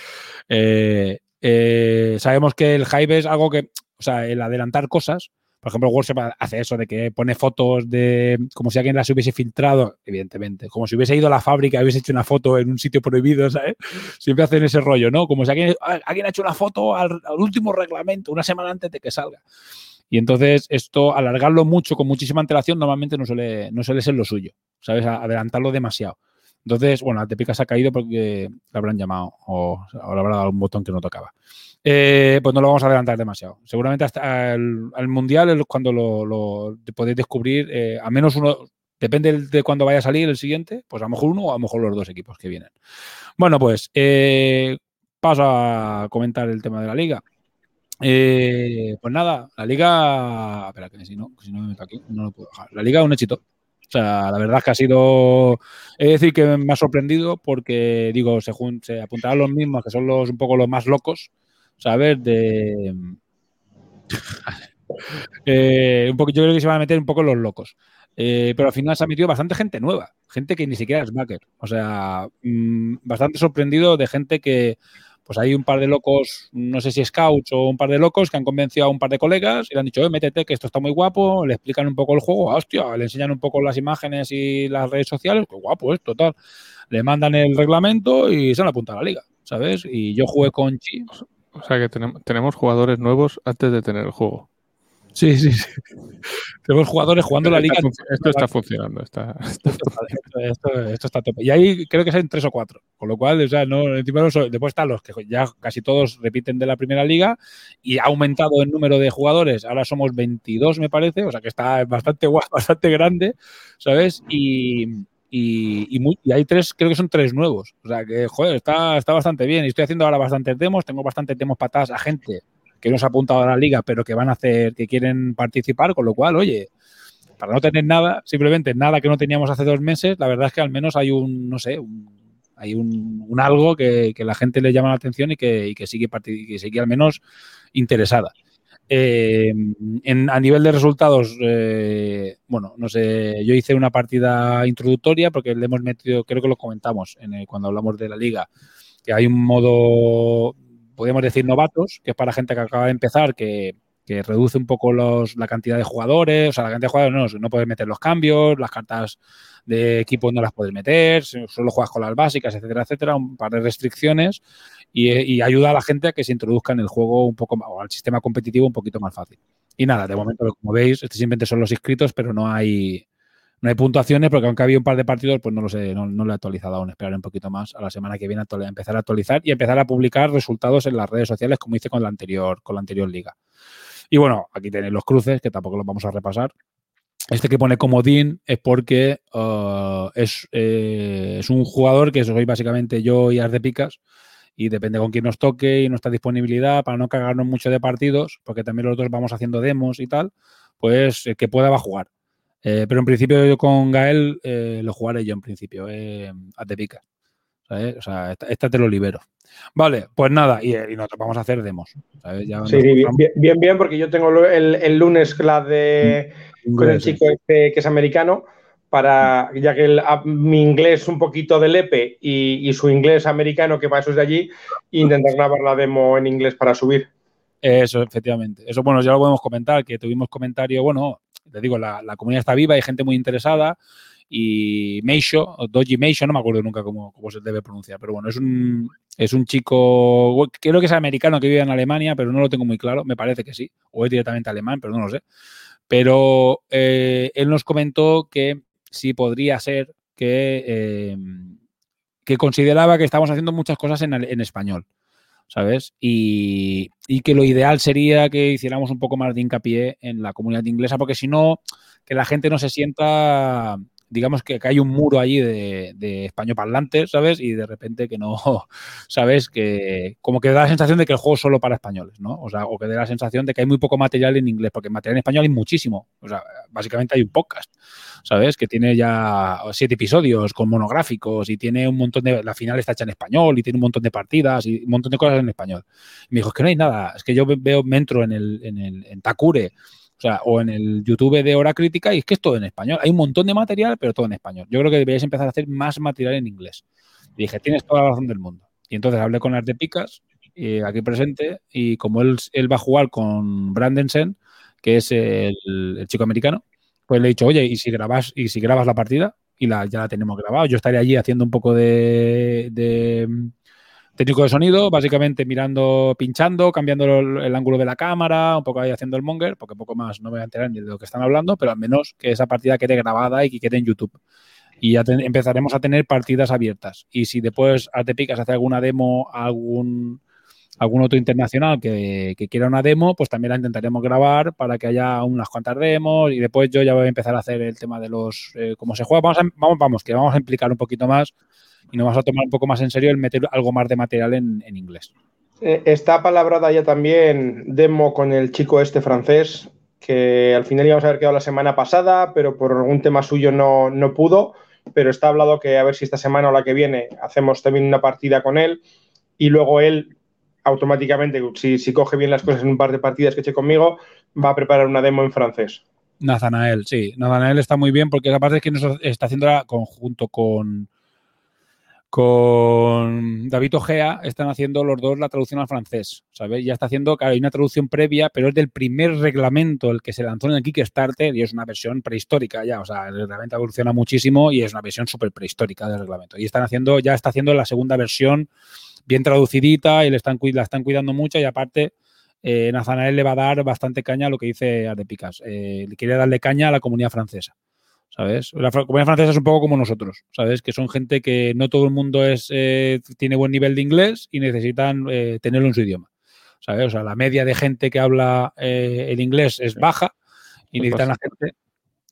Eh, eh, sabemos que el hype es algo que, o sea, el adelantar cosas, Por ejemplo, Workshop hace eso de que pone fotos de como si alguien las hubiese filtrado, evidentemente, como si hubiese ido a la fábrica y hubiese hecho una foto en un sitio prohibido, ¿sabes? Siempre hacen ese rollo, ¿no? Como si alguien, ha hecho una foto al último reglamento, una semana antes de que salga. Y entonces esto, alargarlo mucho, con muchísima antelación, normalmente no suele, no suele ser lo suyo, ¿sabes? Adelantarlo demasiado. Entonces, bueno, la Tepica se ha caído porque le habrán llamado o, o le habrá dado un botón que no tocaba. Eh, pues no lo vamos a adelantar demasiado. Seguramente hasta el, Mundial es cuando lo, lo podéis descubrir, eh, a menos uno, depende de cuándo vaya a salir el siguiente, pues a lo mejor uno o a lo mejor los dos equipos que vienen. Bueno, pues eh, paso a comentar el tema de la liga. Eh, pues nada, la liga. Espera, que si no, si no me meto aquí, no lo puedo dejar. La liga es un éxito. O sea, la verdad es que ha sido. Es decir, que me ha sorprendido porque, digo, se, se apuntarán los mismos, que son los un poco los más locos, ¿sabes? De. eh, un poco, yo creo que se van a meter un poco los locos. Eh, pero al final se ha metido bastante gente nueva, gente que ni siquiera es backer. O sea, mmm, bastante sorprendido de gente que, pues hay un par de locos, no sé si scouts o un par de locos que han convencido a un par de colegas y le han dicho, eh, métete, que esto está muy guapo, le explican un poco el juego, hostia, le enseñan un poco las imágenes y las redes sociales, qué guapo es, total. Le mandan el reglamento y se han apuntado a la liga, ¿sabes? Y yo jugué con Chi. O sea que tenemos jugadores nuevos antes de tener el juego. Sí, sí, sí. Tenemos jugadores jugando la liga. Esto, está funcionando. Está, está esto, esto, esto, está tope. Y ahí creo que son tres o cuatro. Con lo cual, o sea, no, después están los que ya casi todos repiten de la primera liga y ha aumentado el número de jugadores. Ahora somos 22, me parece. O sea que está bastante guapo, bastante grande, ¿sabes? Y, y, y, muy, y, hay tres, creo que son tres nuevos. O sea que, joder, está, está bastante bien. Y estoy haciendo ahora bastantes demos. Tengo bastantes demos patadas a gente que no se ha apuntado a la liga, pero que van a hacer, que quieren participar, con lo cual, oye, para no tener nada, simplemente nada que no teníamos hace dos meses, la verdad es que al menos hay un, no sé, un, hay un, algo que, que, la gente le llama la atención y que, y que sigue, que sigue al menos interesada. Eh, en, a nivel de resultados, eh, bueno, no sé, yo hice una partida introductoria porque le hemos metido, creo que lo comentamos en el, cuando hablamos de la liga, que hay un modo podríamos decir novatos, que es para gente que acaba de empezar, que, reduce un poco los, la cantidad de jugadores, o sea, la cantidad de jugadores no, no puedes meter los cambios, las cartas de equipo no las puedes meter, solo juegas con las básicas, etcétera, etcétera, un par de restricciones y, y ayuda a la gente a que se introduzca en el juego un poco o al sistema competitivo un poquito más fácil. Y nada, de momento, como veis, este simplemente son los inscritos, pero no hay, no hay puntuaciones porque aunque había un par de partidos, pues no lo sé, no, no he actualizado aún. Esperaré un poquito más a la semana que viene a empezar a actualizar y empezar a publicar resultados en las redes sociales como hice con la anterior, con la anterior liga. Y bueno, aquí tenéis los cruces, que tampoco los vamos a repasar. Este que pone comodín es porque uh, es, eh, es, un jugador que soy básicamente yo y As de Picas y depende con quién nos toque y nuestra disponibilidad para no cagarnos mucho de partidos, porque también los dos vamos haciendo demos y tal, pues el que pueda va a jugar. Eh, pero en principio yo con Gael eh, lo jugaré yo en principio, eh, a te pica. ¿sabes? O sea, esta, esta, te lo libero. Vale, pues nada, y, y nosotros vamos a hacer demos. ¿sabes? Ya sí, bien, bien, bien, porque yo tengo el, el lunes la de mm, con el chico este que es americano, para, ya que el, a, mi inglés es un poquito de lepe y, y, su inglés americano, que para eso es de allí, intentar grabar la demo en inglés para subir. Eso, efectivamente. Eso, bueno, ya lo podemos comentar, que tuvimos comentario, bueno, te digo, la, la, comunidad está viva, hay gente muy interesada y Meisho, Doji Meisho, no me acuerdo nunca cómo, cómo, se debe pronunciar, pero bueno, es un, es un chico, creo que es americano que vive en Alemania, pero no lo tengo muy claro, me parece que sí, o es directamente alemán, pero no lo sé. Pero eh, él nos comentó que sí podría ser que, eh, que consideraba que estamos haciendo muchas cosas en, en español. ¿Sabes? Y, y, que lo ideal sería que hiciéramos un poco más de hincapié en la comunidad inglesa, porque si no, que la gente no se sienta, digamos que, que hay un muro allí de, de español parlantes, ¿sabes? Y de repente que no, ¿sabes? Que como que da la sensación de que el juego es solo para españoles, ¿no? O sea, o que da la sensación de que hay muy poco material en inglés, porque material en español hay muchísimo. O sea, básicamente hay un podcast, ¿sabes? Que tiene ya siete episodios con monográficos y tiene un montón de. La final está hecha en español y tiene un montón de partidas y un montón de cosas en español. Y me dijo, es que no hay nada, es que yo veo, me entro en el, en el en Takure o sea, o en el YouTube de Hora Crítica, y es que es todo en español. Hay un montón de material, pero todo en español. Yo creo que deberíais empezar a hacer más material en inglés. Y dije, tienes toda la razón del mundo. Y entonces hablé con Arte Picas, eh, aquí presente, y como él, él, va a jugar con Brandensen, que es el, chico americano, pues le he dicho, oye, ¿y si grabas, y si grabas la partida? Y la, ya la tenemos grabada. Yo estaré allí haciendo un poco de, técnico de sonido, básicamente mirando, pinchando, cambiando el, ángulo de la cámara, un poco ahí haciendo el monger, porque poco más no me voy a enterar ni de lo que están hablando, pero al menos que esa partida quede grabada y que quede en YouTube y ya te, empezaremos a tener partidas abiertas. Y si después te hace alguna demo algún, algún otro internacional que, que, quiera una demo, pues también la intentaremos grabar para que haya unas cuantas demos y después yo ya voy a empezar a hacer el tema de los eh, cómo se juega. Vamos, vamos, vamos, que vamos a implicar un poquito más y nos vamos a tomar un poco más en serio el meter algo más de material en, en inglés. Eh, está palabrada ya también demo con el chico este francés, que al final íbamos a haber quedado la semana pasada, pero por algún tema suyo no, no pudo pero está hablado que a ver si esta semana o la que viene hacemos también una partida con él y luego él automáticamente, si, si coge bien las cosas en un par de partidas que eche conmigo, va a preparar una demo en francés. Nazanael, sí. Nazanael está muy bien porque aparte es que nos está haciendo conjunto con, con David Ojea están haciendo los dos la traducción al francés. Ya está haciendo, claro, hay una traducción previa, pero es del primer reglamento el que se lanzó en el Kickstarter y es una versión prehistórica ya, o sea, el reglamento evoluciona muchísimo y es una versión súper prehistórica del reglamento. Y están haciendo, ya está haciendo la segunda versión bien traducidita y le están, la están cuidando mucho y aparte eh, le va a dar bastante caña a lo que dice Ardepicas. Eh, quiere darle caña a la comunidad francesa. ¿Sabes? La comunidad francesa es un poco como nosotros, ¿sabes? Que son gente que no todo el mundo es, eh, tiene buen nivel de inglés y necesitan eh, tenerlo en su idioma, ¿sabes? O sea, la media de gente que habla eh, el inglés es baja y necesitan la gente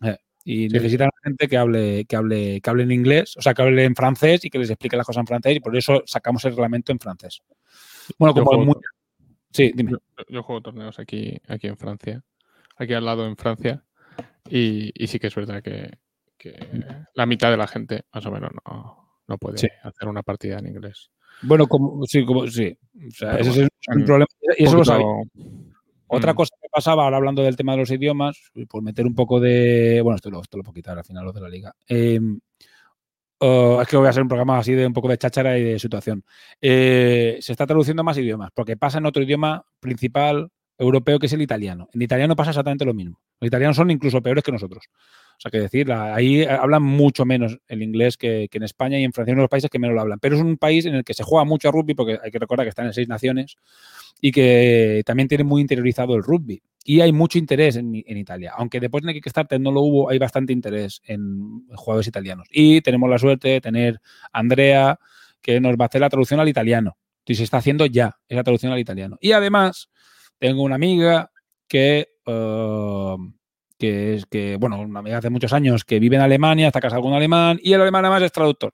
eh, y sí. necesitan gente que hable, que hable, que hable en inglés, o sea, que hable en francés y que les explique las cosas en francés y por eso sacamos el reglamento en francés. Bueno, como muy... Sí, dime. Yo, yo, juego torneos aquí, aquí en Francia, aquí al lado en Francia, y, y sí que es verdad que, que, la mitad de la gente, más o menos, no, no puede sí. hacer una partida en inglés. Bueno, como, sí, como, sí. O sea, ese bueno, es un problema. Y eso lo sabía. Otra Mm. cosa que pasaba, ahora hablando del tema de los idiomas, por meter un poco de. Bueno, esto lo, esto lo puedo quitar al final, lo de la liga. Eh, uh, es que voy a hacer un programa así de un poco de cháchara y de situación. Eh, se está traduciendo más idiomas, porque pasa en otro idioma principal europeo que es el italiano. En italiano pasa exactamente lo mismo. Los italianos son incluso peores que nosotros. O sea, que decir, ahí hablan mucho menos el inglés que, en España y en Francia, uno de los países que menos lo hablan. Pero es un país en el que se juega mucho a rugby, porque hay que recordar que están en seis naciones, y que también tiene muy interiorizado el rugby. Y hay mucho interés en, en Italia. Aunque después de Kickstarter no lo hubo, hay bastante interés en jugadores italianos. Y tenemos la suerte de tener Andrea, que nos va a hacer la traducción al italiano. Y se está haciendo ya esa traducción al italiano. Y además, tengo una amiga que... Uh, que es que, bueno, una amiga hace muchos años que vive en Alemania, está casado con un alemán y el alemán además es traductor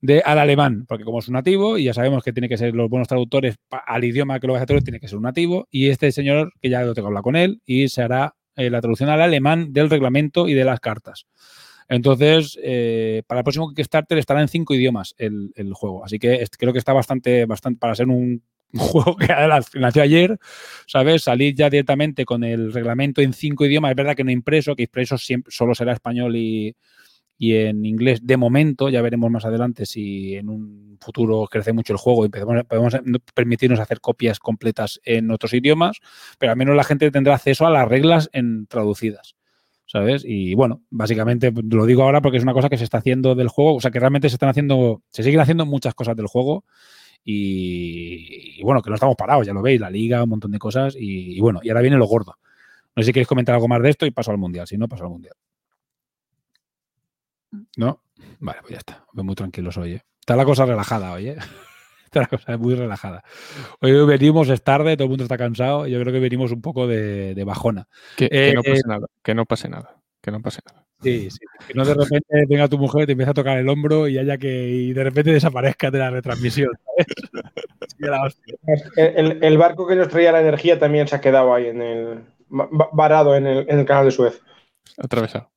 de, al alemán, porque como es un nativo y ya sabemos que tiene que ser los buenos traductores al idioma que lo vas a traducir, tiene que ser un nativo y este señor, que ya tengo que hablar con él y se hará eh, la traducción al alemán del reglamento y de las cartas. Entonces, eh, para el próximo Kickstarter estará en cinco idiomas el, el juego. Así que creo que está bastante, bastante para ser un, un juego que nació ayer, ¿sabes? Salir ya directamente con el reglamento en cinco idiomas. Es verdad que no impreso, que impreso siempre, solo será español y, y, en inglés de momento. Ya veremos más adelante si en un futuro crece mucho el juego y podemos, permitirnos hacer copias completas en otros idiomas, pero al menos la gente tendrá acceso a las reglas en traducidas. ¿Sabes? Y bueno, básicamente lo digo ahora porque es una cosa que se está haciendo del juego, o sea que realmente se están haciendo, se siguen haciendo muchas cosas del juego y, y, bueno, que no estamos parados, ya lo veis, la liga, un montón de cosas. Y, y, bueno, y ahora viene lo gordo. No sé si queréis comentar algo más de esto y paso al mundial. Si no, paso al mundial. ¿No? Vale, pues ya está. Muy tranquilos hoy. ¿eh? Está la cosa relajada hoy, ¿eh? Está la cosa muy relajada. Hoy venimos, es tarde, todo el mundo está cansado. Yo creo que venimos un poco de, de bajona. Que, eh, que, no pase nada, que no pase nada. Que no pase nada. Sí, sí. Que no de repente venga tu mujer, te empieza a tocar el hombro y haya que y de repente desaparezca de la retransmisión. el, el, barco que nos traía la energía también se ha quedado ahí en el varado en el, en el canal de Suez. Atravesado.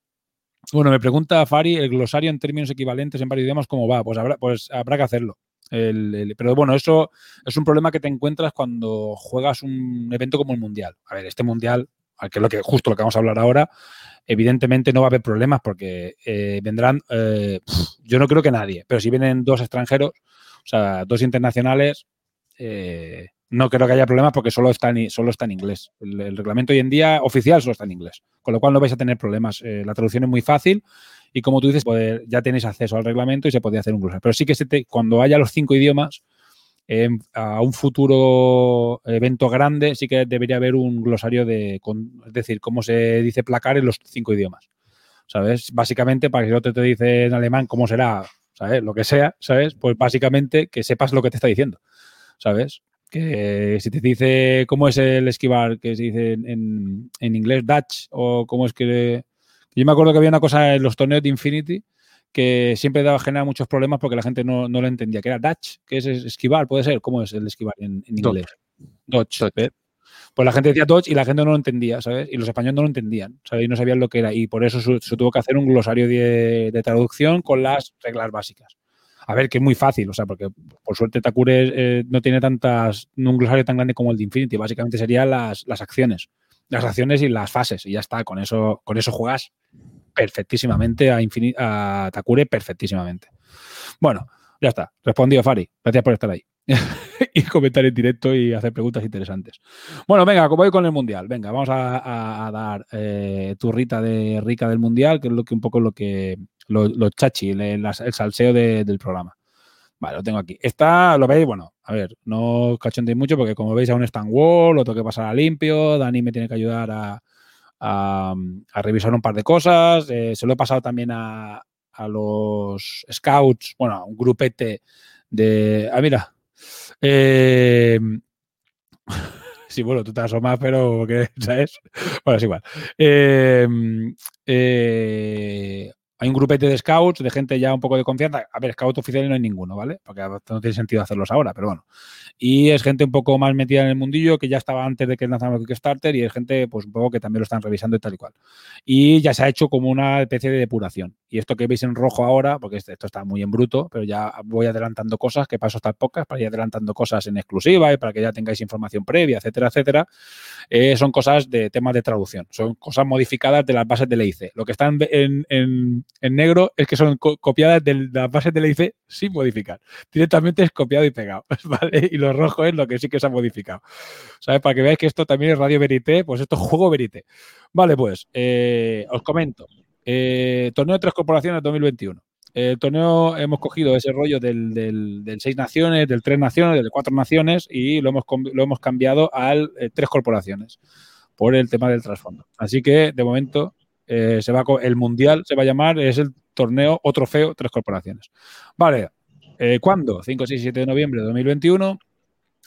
Bueno, me pregunta Fari, el glosario en términos equivalentes en varios idiomas, ¿cómo va? Pues habrá, pues habrá que hacerlo. El, el, pero bueno, eso es un problema que te encuentras cuando juegas un evento como el Mundial. A ver, este Mundial, que es lo que, justo lo que vamos a hablar ahora, evidentemente no va a haber problemas porque eh, vendrán, eh, yo no creo que nadie, pero si vienen dos extranjeros, o sea, dos internacionales, eh, no creo que haya problemas porque solo está en, solo está en inglés. El, reglamento hoy en día oficial solo está en inglés, con lo cual no vais a tener problemas. La traducción es muy fácil y como tú dices, poder- ya tenéis acceso al reglamento y se podría hacer un glosario. Pero sí que se te- cuando haya los cinco idiomas, a un futuro evento grande, sí que debería haber un glosario de, es decir, cómo se dice placar en los cinco idiomas. ¿Sabes? Básicamente, para que si otro te dice en alemán cómo será, ¿sabes? Lo que sea, ¿sabes? Pues básicamente que sepas lo que te está diciendo, ¿sabes? Que si te dice cómo es el esquivar, que se dice en- en inglés Dutch, o cómo es que... Yo me acuerdo que había una cosa en los torneos de Infinity que siempre daba generar muchos problemas porque la gente no, no lo entendía, que era Dutch, que es esquivar, puede ser, ¿cómo es el esquivar en, en inglés? Dodge. Dodge. ¿ves? Pues la gente decía Dodge y la gente no lo entendía, ¿sabes? Y los españoles no lo entendían, ¿sabes? Y no sabían lo que era. Y por eso se, tuvo que hacer un glosario de, de traducción con las reglas básicas. A ver, que es muy fácil, o sea, porque por suerte Takure eh, no tiene tantas, no un glosario tan grande como el de Infinity. Básicamente serían las, las acciones. Las acciones y las fases. Y ya está, con eso, con eso juegas perfectísimamente a, Infini- a Takure, perfectísimamente. Bueno, ya está. Respondido, Fari. Gracias por estar ahí. y comentar en directo y hacer preguntas interesantes. Bueno, venga, como voy con el Mundial. Venga, vamos a, dar eh, turrita de rica del Mundial, que es lo que un poco lo que lo, lo chachi, el salseo de- del programa. Vale, lo tengo aquí. Está, lo veis, bueno, a ver, no mucho porque como veis aún está en Wall, lo tengo que pasar a limpio, Dani me tiene que ayudar a, a- revisar un par de cosas, eh, se lo he pasado también a, a los scouts, bueno, a un grupete de... Ah, mira. Eh, sí, bueno, tú te asomas, pero que, ¿sabes? Bueno, es igual. Eh, eh, hay un grupete de scouts, de gente ya un poco de confianza. A ver, scout oficial no hay ninguno, ¿vale? Porque no tiene sentido hacerlos ahora, pero bueno. Y es gente un poco más metida en el mundillo, que ya estaba antes de que lanzaran el Kickstarter, y es gente, pues un poco que también lo están revisando y tal y cual. Y ya se ha hecho como una especie de depuración. Y esto que veis en rojo ahora, porque este- esto está muy en bruto, pero ya voy adelantando cosas, que paso hasta el podcast, para ir adelantando cosas en exclusiva y para que ya tengáis información previa, etcétera, etcétera. Eh, son cosas de temas de traducción, son cosas modificadas de las bases de LIC. Lo que está en- en negro es que son co- copiadas de las bases de LIC sin modificar. Directamente es copiado y pegado. Y lo rojo es lo que sí que se ha modificado. ¿Sabes? Para que veáis que esto también es Radio Verité, pues esto es juego Verité. Vale, pues, eh, os comento. Eh, torneo de tres corporaciones 2021. El torneo hemos cogido ese rollo del, del, del seis naciones, del tres naciones, del cuatro naciones y lo hemos, lo hemos cambiado al eh, tres corporaciones por el tema del trasfondo. Así que de momento eh, se va el mundial se va a llamar, es el torneo o trofeo tres corporaciones. Vale, eh, ¿cuándo? 5, 6, 7 de noviembre de 2021.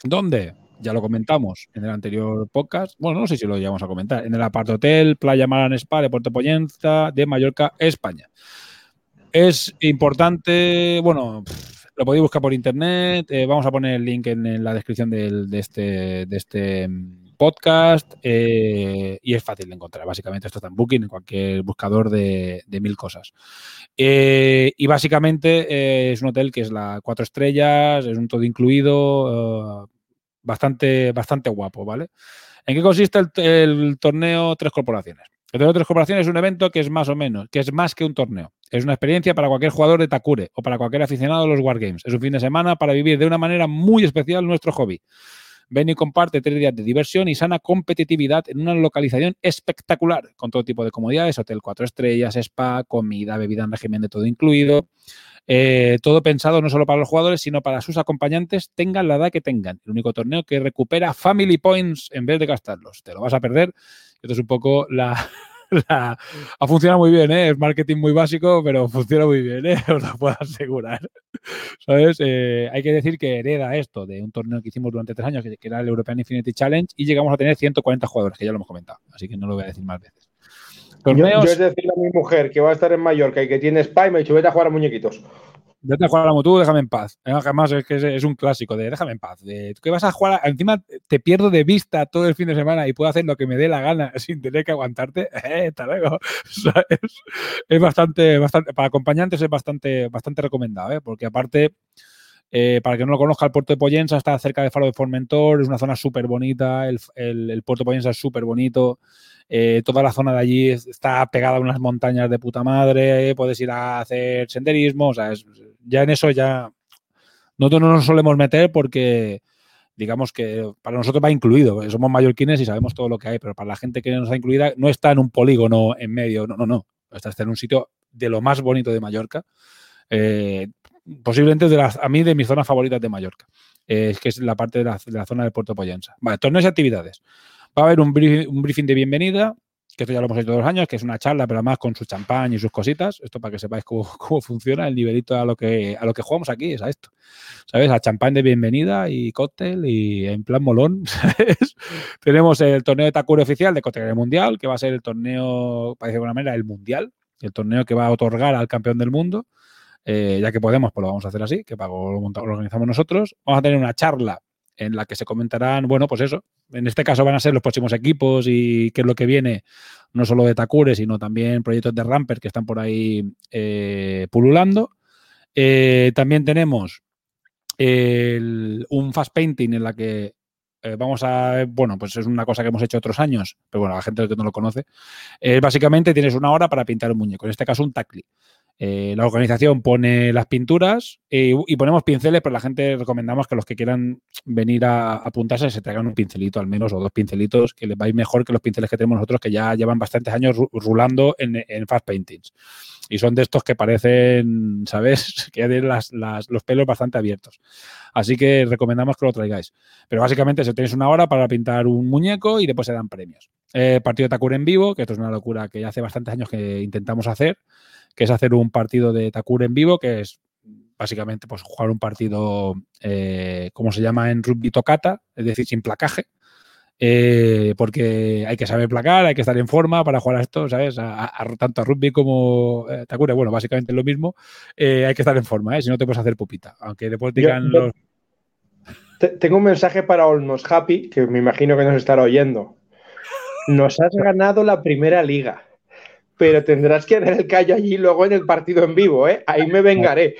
¿Dónde? Ya lo comentamos en el anterior podcast. Bueno, no sé si lo llevamos a comentar. En el apart hotel Playa Maran Spa de Puerto Poyenza de Mallorca, España. Es importante, bueno, lo podéis buscar por internet. eh, vamos a poner el link en, en la descripción del- de este, de este mm, podcast eh, y es fácil de encontrar. Básicamente esto está en Booking, en cualquier buscador de, mil cosas. Eh, y básicamente eh, es un hotel que es la cuatro estrellas, es un todo incluido, bastante, bastante guapo, ¿vale? ¿En qué consiste el, el torneo Tres Corporaciones? El torneo Tres Corporaciones es un evento que es más o menos, que es más que un torneo. Es una experiencia para cualquier jugador de Takure o para cualquier aficionado a los Wargames. Es un fin de semana para vivir de una manera muy especial nuestro hobby. Ven y comparte tres días de diversión y sana competitividad en una localización espectacular, con todo tipo de comodidades, hotel cuatro estrellas, spa, comida, bebida en régimen de todo incluido. Eh, todo pensado no solo para los jugadores, sino para sus acompañantes, tengan la edad que tengan. El único torneo que recupera Family Points en vez de gastarlos. Te lo vas a perder. Esto es un poco la... la- ha funcionado muy bien, ¿eh? es marketing muy básico, pero funciona muy bien, ¿eh? os lo puedo asegurar. ¿Sabes? Eh, hay que decir que hereda esto de un torneo que hicimos durante tres años, que, que era el European Infinity Challenge, y llegamos a tener 140 jugadores, que ya lo hemos comentado, así que no lo voy a decir más veces. Yo, Torneos, yo es decir a mi mujer que va a estar en Mallorca y que tiene Spy, me ha dicho, vete a jugar a muñequitos. Vete a jugar la moto, déjame en paz. Eh, Además, es que es, es un clásico de déjame en paz. De, ¿tú ¿Qué vas a jugar? Encima te pierdo de vista todo el fin de semana y puedo hacer lo que me dé la gana sin tener que aguantarte. Eh, hasta luego. ¿Sabes? Es bastante, bastante, para acompañantes es bastante, bastante recomendado, ¿eh? porque aparte, eh, para que no lo conozca, el puerto de Pollensa está cerca de Faro de Formentor, es una zona súper bonita, el, el- puerto de Pollensa es súper bonito, eh, toda la zona de allí es- está pegada a unas montañas de puta madre, puedes ir a hacer senderismo, o sea, es- ya en eso ya nosotros no nos solemos meter porque digamos que para nosotros va incluido. Somos mallorquines y sabemos todo lo que hay, pero para la gente que no nos ha incluida, no está en un polígono en medio, no, no, no. Está, está en un sitio de lo más bonito de Mallorca. Eh, posiblemente de las, a mí de mis zonas favoritas de Mallorca, eh, que es la parte de la, de zona del Puerto Poyensa. Vale, torneos y actividades. Va a haber un, un briefing de bienvenida, que esto ya lo hemos hecho todos los años, que es una charla, pero además con su champán y sus cositas. Esto para que sepáis cómo, cómo funciona el nivelito a lo que a lo que jugamos aquí, es a esto. ¿Sabes? A champán de bienvenida y cóctel y en plan molón, ¿sabes? Tenemos el torneo de Takure oficial de categoría mundial, que va a ser el torneo, parece de alguna manera, el mundial, el torneo que va a otorgar al campeón del mundo. Eh, ya que podemos, pues lo vamos a hacer así, que pago lo, organizamos nosotros. Vamos a tener una charla en la que se comentarán, bueno, pues eso. En este caso van a ser los próximos equipos y qué es lo que viene, no solo de Takure, sino también proyectos de Ramper que están por ahí eh, pululando. Eh, también tenemos un fast painting en la que vamos a, bueno, pues es una cosa que hemos hecho otros años, pero bueno, la gente que no lo conoce. Básicamente tienes una hora para pintar un muñeco, en este caso un tacli. Eh, la organización pone las pinturas eh, y ponemos pinceles, pero la gente recomendamos que los que quieran venir a, apuntarse se traigan un pincelito al menos o dos pincelitos que les va mejor que los pinceles que tenemos nosotros que ya llevan bastantes años ru- rulando en, fast paintings. Y son de estos que parecen, ¿sabes? Que tienen las- los pelos bastante abiertos. Así que recomendamos que lo traigáis. Pero básicamente se tenéis una hora para pintar un muñeco y después se dan premios. Eh, partido de en vivo, que esto es una locura que ya hace bastantes años que intentamos hacer, que es hacer un partido de Takure en vivo, que es básicamente pues jugar un partido, eh, como se llama en rugby tocata, es decir, sin placaje. eh, porque hay que saber placar, hay que estar en forma para jugar a esto, ¿sabes? A, a- a- tanto a rugby como eh, Takure, bueno, básicamente es lo mismo. eh, hay que estar en forma. Si no te puedes hacer pupita. Aunque después digan yo- los. Te- Tengo un mensaje para Olmos Happy, que me imagino que nos estará oyendo. Nos has ganado la primera liga, pero tendrás que dar el callo allí luego en el partido en vivo, ¿eh? Ahí me vengaré.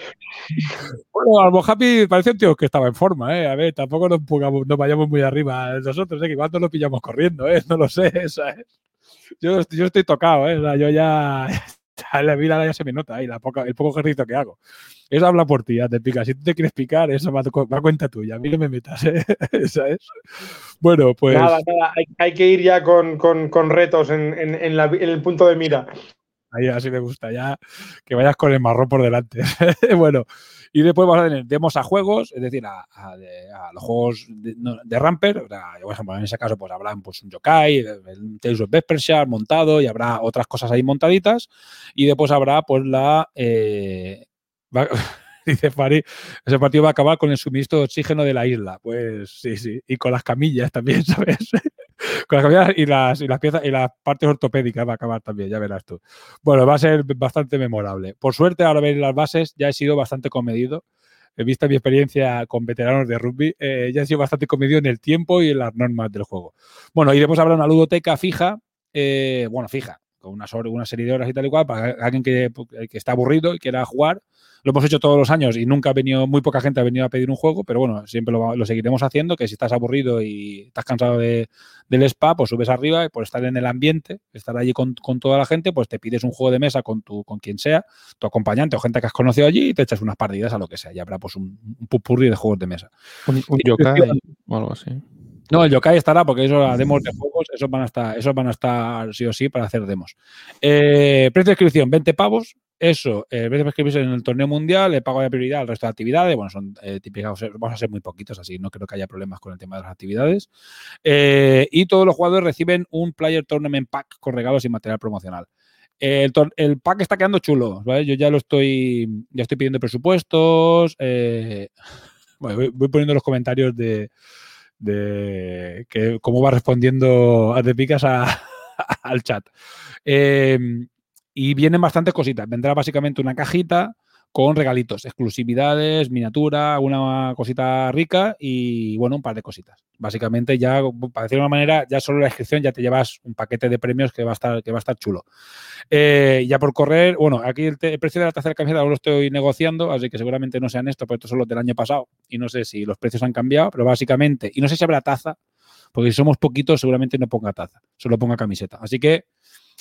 Bueno, Albo Happy parece un tío que estaba en forma, ¿eh? A ver, tampoco nos, pongamos- nos vayamos muy arriba nosotros, ¿eh? Que igual nos lo pillamos corriendo, ¿eh? No lo sé, ¿sabes? Yo, yo estoy tocado, ¿eh? Yo ya. ya La vida ya se me nota ahí, la poca- el poco ejercicio que hago. Eso habla por ti, ya te pica. Si tú te quieres picar, eso va, a cu- va a cuenta tuya. A mí no me metas, ¿eh? ¿Sabes? Bueno, pues. Nada, nada, hay, hay que ir ya con, con- con retos en, en- en la- en el punto de mira. Ahí así me gusta, ya que vayas con el marrón por delante. bueno, y después vamos a tener demos a juegos, es decir, a, a- de- a los juegos de, no, de Ramper. O sea, por ejemplo, en ese caso, pues habrá pues, un Yokai, el Tales of Vespershire montado y habrá otras cosas ahí montaditas. Y después habrá, pues, la. eh, Dice Fari, ese partido va a acabar con el suministro de oxígeno de la isla. Pues sí, sí. Y con las camillas también, ¿sabes? con las camillas y las, y las piezas y las partes ortopédicas va a acabar también, ya verás tú. Bueno, va a ser bastante memorable. Por suerte, ahora veis las bases, ya he sido bastante comedido. He visto mi experiencia con veteranos de rugby, eh, ya he sido bastante comedido en el tiempo y en las normas del juego. Bueno, y después habrá una ludoteca fija, eh, bueno, fija, con una, sobre- una serie de horas y tal y cual, para alguien que, que está aburrido y quiera jugar. Lo hemos hecho todos los años y nunca ha venido, muy poca gente ha venido a pedir un juego, pero bueno, siempre lo, seguiremos haciendo, que si estás aburrido y estás cansado de, del spa, pues subes arriba y por estar en el ambiente, estar allí con, con toda la gente, pues te pides un juego de mesa con tu, con quien sea, tu acompañante o gente que has conocido allí y te echas unas partidas a lo que sea. Y habrá pues un, un pupurri de juegos de mesa. Un, yokai o algo así. No, el yokai estará porque eso las demos de juegos, esos van a estar, esos van a estar sí o sí para hacer demos. Eh, precio de inscripción, 20 pavos. Eso, eh, de inscribirse en el torneo mundial, le pago de prioridad al resto de actividades. Bueno, son eh, típicas, vamos a ser muy poquitos, así no creo que haya problemas con el tema de las actividades. Eh, y todos los jugadores reciben un Player Tournament Pack con regalos y material promocional. El, pack está quedando chulo, ¿vale? Yo ya lo estoy, ya estoy pidiendo presupuestos. eh, bueno, voy poniendo los comentarios de, de que cómo va respondiendo a Te Picas a- al chat. Eh, y vienen bastantes cositas. Vendrá básicamente una cajita con regalitos, exclusividades, miniatura, una cosita rica y bueno, un par de cositas. Básicamente ya, para decirlo de una manera, ya solo la inscripción ya te llevas un paquete de premios que va a estar, que va a estar chulo. Eh, ya por correr, bueno, aquí el, precio de la tercera camiseta lo estoy negociando, así que seguramente no sean esto, porque estos son los del año pasado y no sé si los precios han cambiado, pero básicamente, y no sé si habrá taza, porque si somos poquitos seguramente no ponga taza, solo ponga camiseta. Así que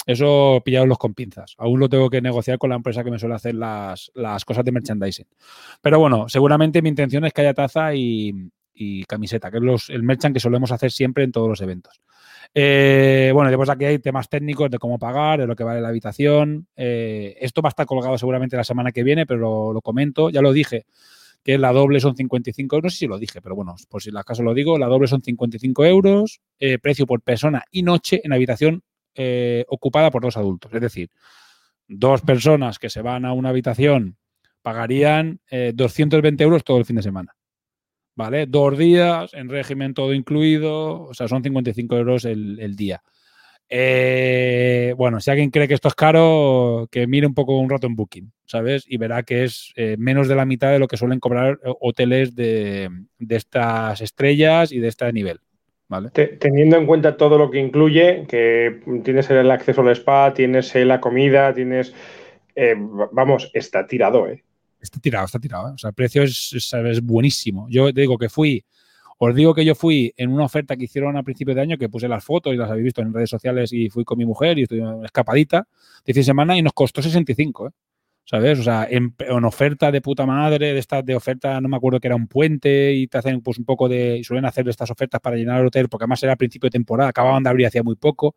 eso pillaros con pinzas. Aún lo tengo que negociar con la empresa que me suele hacer las, las cosas de merchandising. Pero bueno, seguramente mi intención es que haya taza y, camiseta, que es los, el merchant que solemos hacer siempre en todos los eventos. Eh, bueno, después aquí hay temas técnicos de cómo pagar, de lo que vale la habitación. Eh, esto va a estar colgado seguramente la semana que viene, pero lo, lo comento. Ya lo dije, que la doble son 55 euros. No sé si lo dije, pero bueno, por si acaso lo digo, la doble son 55 euros, eh, precio por persona y noche en habitación eh, ocupada por dos adultos. Es decir, dos personas que se van a una habitación pagarían eh, 220 euros todo el fin de semana. ¿Vale? Dos días en régimen todo incluido, o sea, son 55 euros el, día. Eh, bueno, si alguien cree que esto es caro, que mire un poco un rato en Booking, ¿sabes? Y verá que es eh, menos de la mitad de lo que suelen cobrar hoteles de estas estrellas y de este nivel. Teniendo en cuenta todo lo que incluye, que tienes el acceso al spa, tienes eh, la comida, tienes... eh, vamos, está tirado, ¿eh? Está tirado, está tirado. ¿eh? O sea, el precio es, es- es buenísimo. Yo te digo que fui, os digo que yo fui en una oferta que hicieron a principios de año, que puse las fotos y las habéis visto en redes sociales y fui con mi mujer y estoy escapadita de fin de semana y nos costó 65, ¿eh? ¿Sabes? O sea, en, oferta de puta madre, de estas de oferta, no me acuerdo que era un puente y te hacen pues un poco de, y suelen hacer estas ofertas para llenar el hotel, porque además era principio de temporada, acababan de abrir hacía muy poco.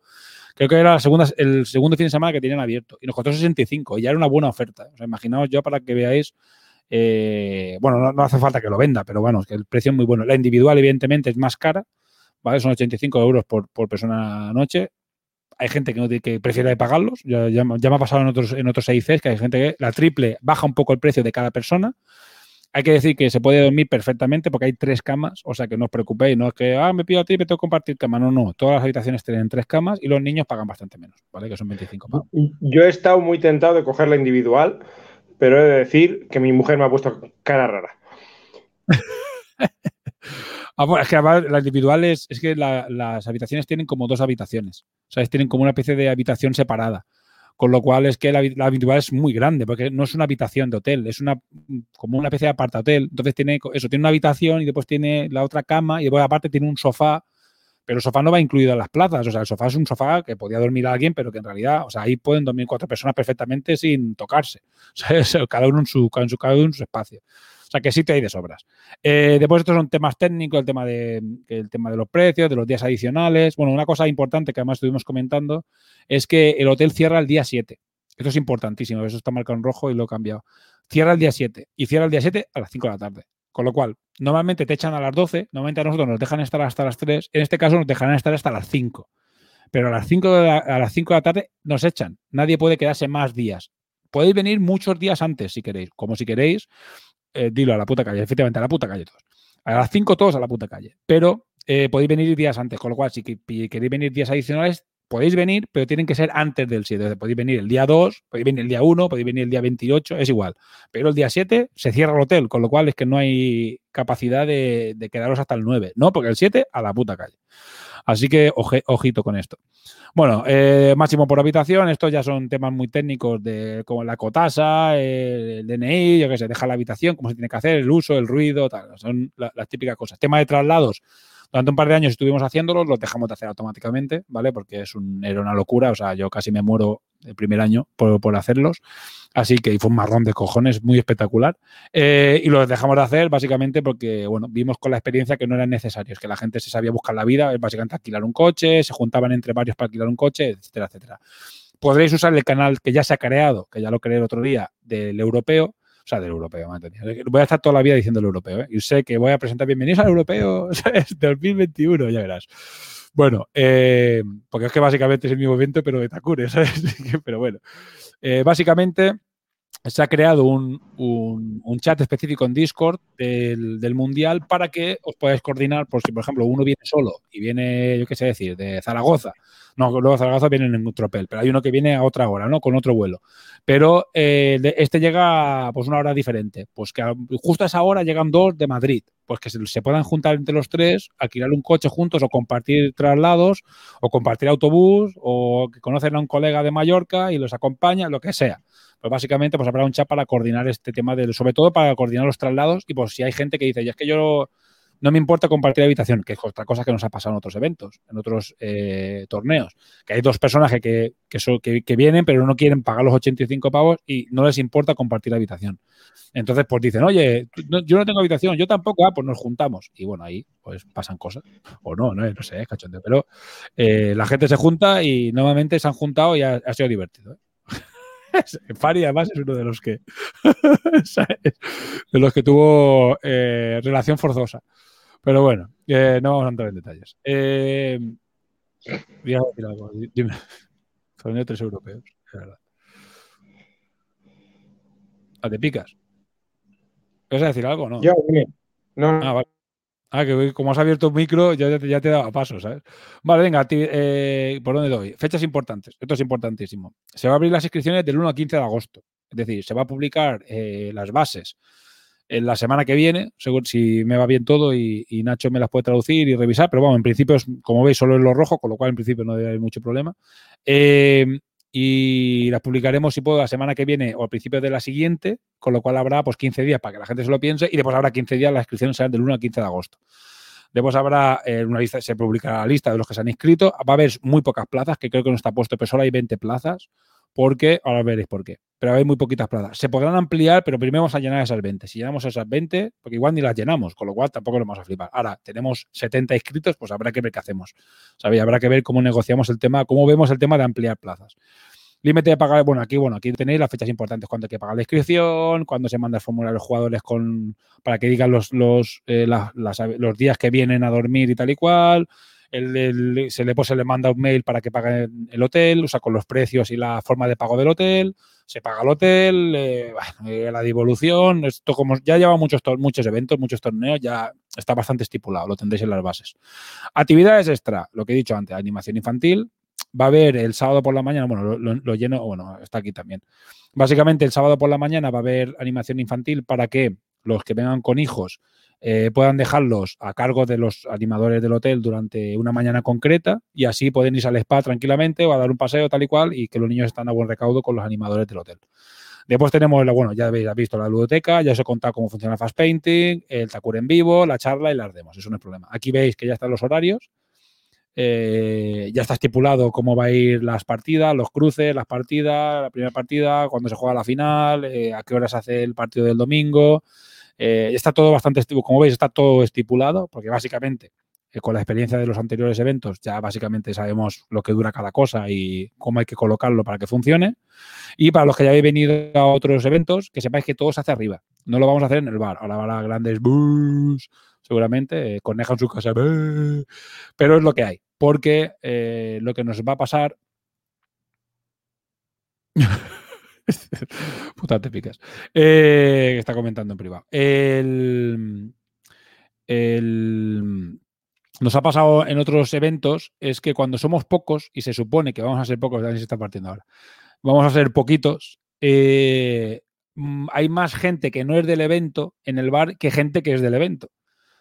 Creo que era la segunda, el segundo fin de semana que tenían abierto y nos costó 65 y ya era una buena oferta. O sea, imaginaos yo para que veáis eh, bueno, no, hace falta que lo venda, pero bueno, que el precio es muy bueno. La individual, evidentemente, es más cara, ¿vale? Son 85 euros por, por persona a noche. Hay gente que, no, que prefiere pagarlos. Ya, ya, me- ya me ha pasado en otros, en otros 6Cs que hay gente que la triple baja un poco el precio de cada persona. Hay que decir que se puede dormir perfectamente porque hay tres camas, o sea que no os preocupéis, no es que, ah, me pido a ti, me tengo que compartir cama. No, no, todas las habitaciones tienen tres camas y los niños pagan bastante menos, ¿vale? Que son 25 pavos. Yo he estado muy tentado de coger la individual, pero he de decir que mi mujer me ha puesto cara rara. Ah, bueno, es que además las individuales, es que la- las habitaciones tienen como dos habitaciones. ¿Sabes? Tienen como una especie de habitación separada. Con lo cual es que la, la individual es muy grande, porque no es una habitación de hotel, es una como una especie de aparta hotel. Entonces tiene eso, tiene una habitación y después tiene la otra cama y después aparte tiene un sofá, pero el sofá no va incluido en las plazas. O sea, el sofá es un sofá que podía dormir alguien, pero que en realidad, o sea, ahí pueden dormir cuatro personas perfectamente sin tocarse. ¿Sabes? Cada uno en su, cada uno en su espacio. O sea, que sí te hay de sobras. Eh, después estos son temas técnicos, el tema, de, el tema de los precios, de los días adicionales. Bueno, una cosa importante que además estuvimos comentando es que el hotel cierra el día 7. Esto es importantísimo, eso está marcado en rojo y lo he cambiado. Cierra el día 7 y cierra el día 7 a las 5 de la tarde. Con lo cual, normalmente te echan a las 12, normalmente a nosotros nos dejan estar hasta las 3, en este caso nos dejarán estar hasta las 5. Pero a las 5 de la, a las 5 de la tarde nos echan. Nadie puede quedarse más días. Podéis venir muchos días antes si queréis, como si queréis, eh, dilo a la puta calle, efectivamente, a la puta calle todos. A las 5 todos a la puta calle. Pero eh, podéis venir días antes, con lo cual, si queréis venir días adicionales, podéis venir, pero tienen que ser antes del 7. Podéis venir el día 2, podéis venir el día 1, podéis venir el día 28, es igual. Pero el día 7 se cierra el hotel, con lo cual es que no hay capacidad de, de quedaros hasta el 9. No, porque el 7 a la puta calle. Así que ojito con esto. Bueno, eh, máximo por habitación, estos ya son temas muy técnicos de como la cotasa, el DNI, yo qué sé, dejar la habitación, cómo se tiene que hacer, el uso, el ruido, tal, son la- las típicas cosas. Tema de traslados, durante un par de años estuvimos haciéndolos, los dejamos de hacer automáticamente, ¿vale? Porque es era una locura, o sea, yo casi me muero el primer año por, por hacerlos. Así que fue un marrón de cojones muy espectacular. Eh, y los dejamos de hacer básicamente porque, bueno, vimos con la experiencia que no eran necesarios, que la gente se sabía buscar la vida, básicamente alquilar un coche, se juntaban entre varios para alquilar un coche, etcétera, etcétera. Podréis usar el canal que ya se ha creado, que ya lo creé el otro día, del europeo, o sea, del europeo. Voy a estar toda la vida diciendo el europeo, ¿eh? Y sé que voy a presentar bienvenidos al europeo ¿sabes? 2021, ya verás. Bueno, eh, porque es que básicamente es el mismo evento, pero de Takure, ¿sabes? pero bueno, eh, básicamente se ha creado un, un, chat específico en Discord del, del, Mundial para que os podáis coordinar, por si, por ejemplo, uno viene solo y viene, yo qué sé decir, de Zaragoza. No, luego Zaragoza vienen en un tropel, pero hay uno que viene a otra hora, ¿no? Con otro vuelo. Pero eh, este llega pues una hora diferente. Pues que justo a esa hora llegan dos de Madrid. Pues que se, se puedan juntar entre los tres, alquilar un coche juntos o compartir traslados o compartir autobús o que conocen a un colega de Mallorca y los acompaña, lo que sea. Pues básicamente pues habrá un chat para coordinar este tema, del, sobre todo para coordinar los traslados y pues si hay gente que dice, ya es que yo no me importa compartir habitación, que es otra cosa que nos ha pasado en otros eventos, en otros eh, torneos, que hay dos personajes que, que, vienen pero no quieren pagar los 85 pavos y no les importa compartir habitación. Entonces, pues dicen, oye, no- yo no tengo habitación, yo tampoco, ah, pues nos juntamos. Y bueno, ahí pues pasan cosas. O no, no, no sé, es. Pero eh, la gente se junta y nuevamente se han juntado y ha, ha sido divertido. ¿eh? Fari además es uno de los que de los que tuvo eh, relación forzosa. Pero bueno, eh, no vamos a entrar en detalles. Eh, voy a decir algo. di- Dime. Torneo de tres europeos, es verdad. Ah, ¿Te picas? ¿Vas a decir algo o no? Yo, dime. No, Ah, vale. Ah, que como has abierto un micro, ya, te- dado paso, ¿sabes? Vale, venga, eh, ¿por dónde doy? Fechas importantes. Esto es importantísimo. Se va a abrir las inscripciones del 1 al 15 de agosto. Es decir, se va a publicar eh, las bases en la semana que viene, según si me va bien todo y, Nacho me las puede traducir y revisar, pero bueno, en principio, es, como veis, solo en lo rojo, con lo cual en principio no debe haber mucho problema. Eh, y las publicaremos, si puedo, la semana que viene o al principio de la siguiente, con lo cual habrá pues 15 días para que la gente se lo piense y después habrá 15 días, las inscripciones serán del 1 al 15 de agosto. Después habrá eh, una lista, se publicará la lista de los que se han inscrito. Va a haber muy pocas plazas, que creo que no está puesto, pero solo hay 20 plazas, porque, ahora veréis por qué, pero hay muy poquitas plazas. Se podrán ampliar, pero primero vamos a llenar esas 20. Si llenamos esas 20, porque igual ni las llenamos, con lo cual tampoco lo vamos a flipar. Ahora, tenemos 70 inscritos, pues habrá que ver qué hacemos. ¿sabéis? Habrá que ver cómo negociamos el tema, cómo vemos el tema de ampliar plazas. Límite de pagar, bueno, aquí, bueno, aquí tenéis las fechas importantes, cuándo hay que pagar la inscripción, cuándo se manda el formulario a los jugadores con, para que digan los, los, eh, los días que vienen a dormir y tal y cual. Pues, se le manda un mail para que paguen el hotel, o sea, con los precios y la forma de pago del hotel. Se paga el hotel, la devolución. Esto como ya lleva muchos, muchos eventos, muchos torneos, ya está bastante estipulado, lo tendréis en las bases. Actividades extra, lo que he dicho antes, animación infantil. Va a haber el sábado por la mañana, bueno, lo- lo lleno, bueno, está aquí también. Básicamente el sábado por la mañana va a haber animación infantil para que los que vengan con hijos eh, puedan dejarlos a cargo de los animadores del hotel durante una mañana concreta y así pueden irse al spa tranquilamente o a dar un paseo tal y cual y que los niños están a buen recaudo con los animadores del hotel. Después tenemos, la- bueno, ya habéis visto la ludoteca, ya os he contado cómo funciona el Fast Painting, el Takure en vivo, la charla y las demos, eso no es problema. Aquí veis que ya están los horarios, eh, ya está estipulado cómo va a ir las partidas, los cruces, las partidas, la primera partida, cuándo se juega la final, eh, a qué hora se hace el partido del domingo. Eh, está todo bastante, como veis, está todo estipulado, porque básicamente eh, con la experiencia de los anteriores eventos ya básicamente sabemos lo que dura cada cosa y cómo hay que colocarlo para que funcione. Y para los que ya habéis venido a otros eventos, que sepáis que todo se hace arriba. No lo vamos a hacer en el bar. Ahora habrá grandes bus, seguramente, eh, coneja en su casa, pero es lo que hay. Porque eh, lo que nos va a pasar. Puta, te picas. Eh, está comentando en privado. El, el- nos ha pasado en otros eventos es que cuando somos pocos, y se supone que vamos a ser pocos, se está partiendo ahora, vamos a ser poquitos, eh, mm, hay más gente que no es del evento en el bar que gente que es del evento.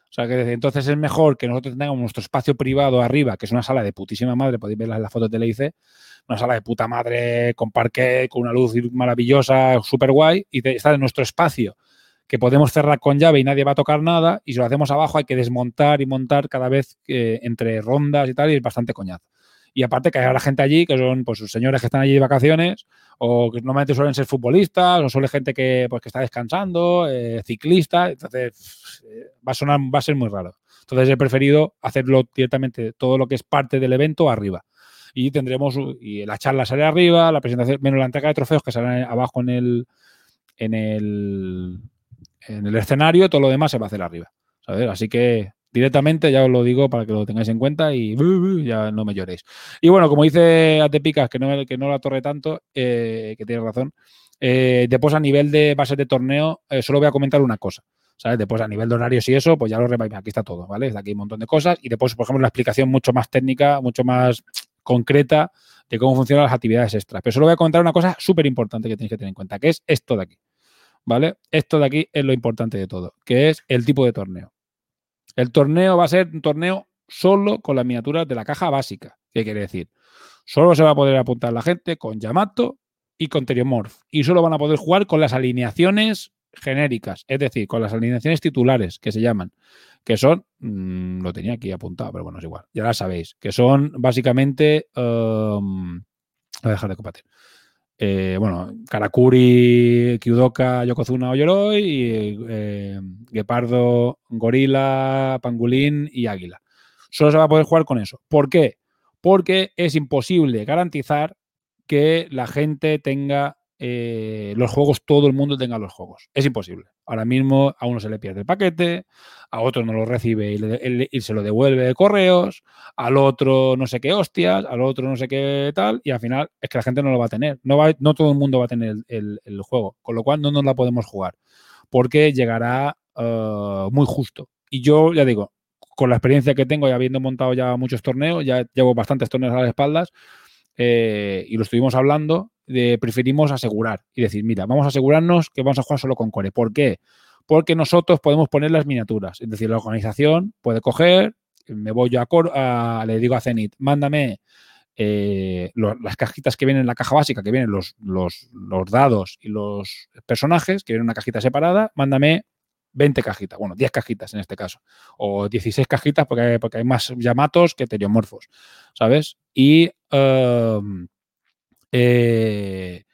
O sea, que entonces es mejor que nosotros tengamos nuestro espacio privado arriba, que es una sala de putísima madre, podéis verla en las fotos del IC, una sala de puta madre con parquet, con una luz maravillosa, súper guay, y está en nuestro espacio que podemos cerrar con llave y nadie va a tocar nada, y si lo hacemos abajo hay que desmontar y montar cada vez eh, entre rondas y tal, y es bastante coñazo. Y aparte que hay la gente allí, que son pues sus señores que están allí de vacaciones, o que normalmente suelen ser futbolistas, o suele gente que, pues, que está descansando, eh, ciclista, entonces eh, va a sonar, va a ser muy raro. Entonces he preferido hacerlo directamente, todo lo que es parte del evento arriba. Y tendremos, y la charla sale arriba, la presentación, menos la entrega de trofeos que sale abajo en el, en el, en el escenario, todo lo demás se va a hacer arriba. Así que directamente ya os lo digo para que lo tengáis en cuenta y ya no me lloréis. Y bueno, como dice Atepicas, que no, que no la torre tanto, eh, que tiene razón, eh, después a nivel de bases de torneo, eh, solo voy a comentar una cosa. ¿Sabes? Después a nivel de horarios y eso, pues ya lo repaimos. Aquí está todo, ¿vale? Aquí hay un montón de cosas. Y después, por ejemplo, la explicación mucho más técnica, mucho más concreta de cómo funcionan las actividades extras. Pero solo voy a comentar una cosa súper importante que tenéis que tener en cuenta, que es esto de aquí. ¿Vale? Esto de aquí es lo importante de todo, que es el tipo de torneo. El torneo va a ser un torneo solo con las miniaturas de la caja básica. ¿Qué quiere decir? Solo se va a poder apuntar la gente con Yamato y con Teriomorph. Y solo van a poder jugar con las alineaciones genéricas, es decir, con las alineaciones titulares que se llaman, que son, mm, lo tenía aquí apuntado, pero bueno, es igual, ya la sabéis, que son básicamente, um, voy a dejar de compartir. Eh, bueno, Karakuri, Kyudoka, Yokozuna, Oyoroi, y, eh, Guepardo, Gorila, Pangolín y Águila. Solo se va a poder jugar con eso. ¿Por qué? Porque es imposible garantizar que la gente tenga eh, los juegos, todo el mundo tenga los juegos. Es imposible. Ahora mismo a uno se le pierde el paquete, a otro no lo recibe y, le- y se lo devuelve de correos, al otro no sé qué hostias, al otro no sé qué tal, y al final es que la gente no lo va a tener. No, va, no todo el mundo va a tener el, juego, con lo cual no nos la podemos jugar, porque llegará eh, muy justo. Y yo, ya digo, con la experiencia que tengo y habiendo montado ya muchos torneos, ya llevo bastantes torneos a las espaldas, eh, y lo estuvimos hablando, preferimos asegurar y decir, mira, vamos a asegurarnos que vamos a jugar solo con core. ¿Por qué? Porque nosotros podemos poner las miniaturas. Es decir, la organización puede coger, me voy yo a, Cor- a- le digo a Zenit, mándame eh, las cajitas que vienen en la caja básica, que vienen los, los, los dados y los personajes, que vienen en una cajita separada, mándame 20 cajitas, bueno, 10 cajitas en este caso, o 16 cajitas porque porque hay más Yamatos que teriomorfos, ¿sabes? Y em, eh,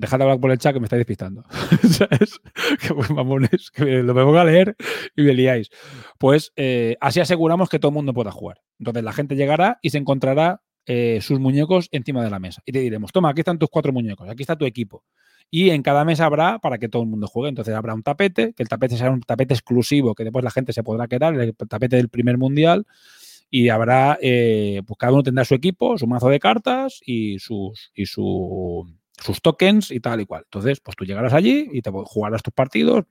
dejad de hablar por el chat que me estáis despistando. ¿Sabes? Que pues, mamones, lo me a leer y me liáis. Pues eh, así aseguramos que todo el mundo pueda jugar. Entonces la gente llegará y se encontrará eh, sus muñecos encima de la mesa. Y te diremos, toma, aquí están tus cuatro muñecos, aquí está tu equipo. Y en cada mesa habrá para que todo el mundo juegue. Entonces habrá un tapete, que el tapete será un tapete exclusivo, que después la gente se podrá quedar, el tapete del primer mundial. Y habrá, eh, pues cada uno tendrá su equipo, su mazo de cartas y sus, y su, sus tokens y tal y cual. Entonces, pues tú llegarás allí y te jugarás tus partidos,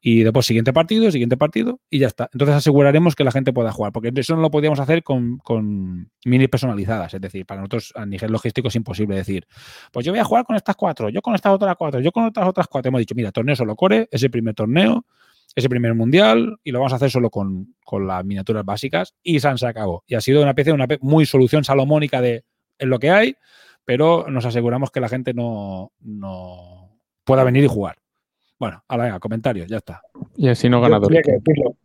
y después siguiente partido, siguiente partido y ya está. Entonces aseguraremos que la gente pueda jugar, porque eso no lo podíamos hacer con, con mini personalizadas. Es decir, para nosotros a nivel logístico es imposible decir, pues yo voy a jugar con estas cuatro, yo con estas otras cuatro, yo con otras otras cuatro. Hemos dicho, mira, torneo solo core, es el primer torneo, es el primer mundial y lo vamos a hacer solo con, con las miniaturas básicas y San se acabó. Y ha sido una especie de una muy solución salomónica de en lo que hay, pero nos aseguramos que la gente no, no pueda venir y jugar. Bueno, ahora venga, comentarios, ya está. Y así no gana.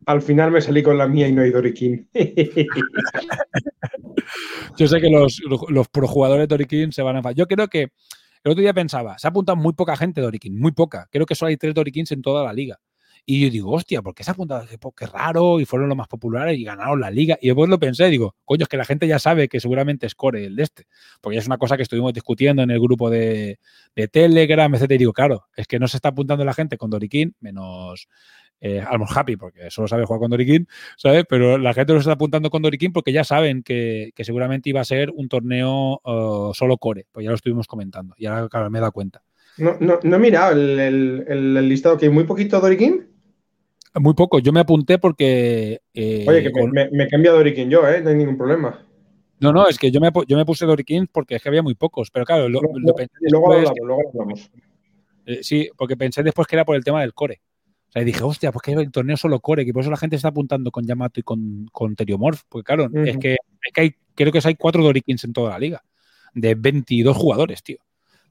Al final me salí con la mía y no hay Dorikin. Yo sé que los, los, projugadores de Dorikin se van a enfadar. Yo creo que el otro día pensaba, se ha apuntado muy poca gente de Dorikin, muy poca. Creo que solo hay tres Dorikins en toda la liga. Y yo digo, hostia, ¿por qué se ha apuntado? Po- qué raro, y fueron los más populares y ganaron la liga. Y después lo pensé, digo, coño, es que la gente ya sabe que seguramente es core el de este. Porque es una cosa que estuvimos discutiendo en el grupo de, de Telegram, etc. Y digo, claro, es que no se está apuntando la gente con Dorikin, menos eh, Almond Happy, porque solo sabe jugar con Dorikin, ¿sabes? Pero la gente lo está apuntando con Dorikin porque ya saben que, que seguramente iba a ser un torneo eh, solo core, pues ya lo estuvimos comentando. Y ahora, me he dado cuenta. No, no, no he mirado el, el- el- listado, que hay muy poquito Dorikin. Muy poco, yo me apunté porque. eh, Oye, que me, con- me, me he cambiado Dorikin yo, ¿eh? No hay ningún problema. No, no, es que yo me, yo me puse Dorikin porque es que había muy pocos, pero claro, lo, Luego- lo pensé Luego hablamos, luego lo hablamos. Eh, sí, porque pensé después que era por el tema del core. O sea, y dije, hostia, pues que el torneo solo core, que por eso la gente está apuntando con Yamato y con, con Teriomorph. Porque claro, es que, es que hay, creo que hay cuatro Dorikins en toda la liga, de 22 jugadores, tío.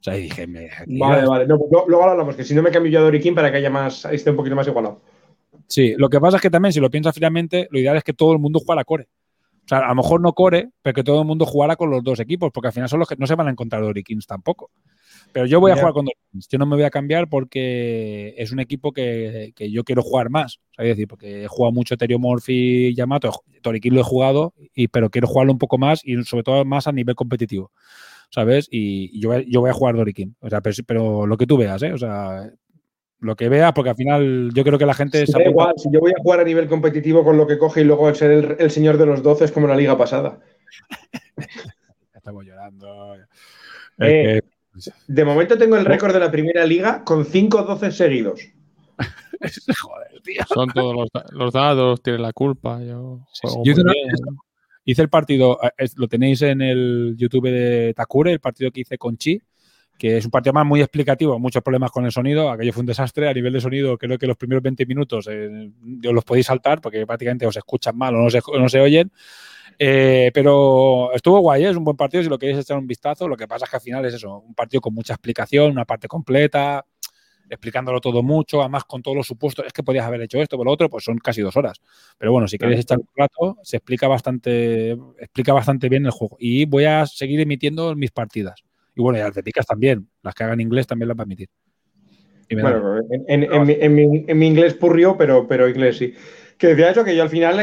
O sea, y dije, me, Vale, vale. No, pues luego lo hablamos, que si no me cambio yo a Dorikin para que haya más, esté un poquito más igualado. Sí, lo que pasa es que también, si lo piensas finalmente, lo ideal es que todo el mundo jugara core. O sea, a lo mejor no core, pero que todo el mundo jugara con los dos equipos, porque al final son los que no se van a encontrar Dorikins tampoco. Pero yo voy a jugar con Dorikins. Yo no me voy a cambiar porque es un equipo que, que yo quiero jugar más. Es decir, porque he jugado mucho Teriomorph y Yamato. Dorikin lo he jugado, y, pero quiero jugarlo un poco más y sobre todo más a nivel competitivo. ¿Sabes? Y, yo, voy- yo voy a jugar Dorikin. O sea, pero, pero lo que tú veas, ¿eh? O sea, lo que veas, porque al final yo creo que la gente Sí, se da igual, si yo voy a jugar a nivel competitivo con lo que coge y luego ser el, el señor de los 12 es como la liga pasada. Estamos llorando. Eh, Es De momento tengo el récord de la primera liga con 5-12 seguidos. joder, tío. Son todos los, da- los dados, tiene la culpa. Yo Sí, juego sí. Yo hice una- el partido, eh, lo tenéis en el YouTube de Takure, el partido que hice con Chi, que es un partido más muy explicativo, muchos problemas con el sonido, aquello fue un desastre, a nivel de sonido creo que los primeros 20 minutos eh, os los podéis saltar porque prácticamente os escuchan mal o no se, no se oyen, Eh, pero estuvo guay, ¿eh? es un buen partido si lo queréis echar un vistazo, lo que pasa es que al final es eso, un partido con mucha explicación, una parte completa, explicándolo todo mucho, además con todos los supuestos, es que podías haber hecho esto, por lo otro, pues son casi dos horas. Pero bueno, si queréis echar un rato, se explica bastante, explica bastante bien el juego. Y voy a seguir emitiendo mis partidas. Y bueno, y atléticas también, las que hagan inglés también las va a emitir. Bueno, en, mi, inglés purrió, pero, pero inglés sí. Que decía eso, que yo al final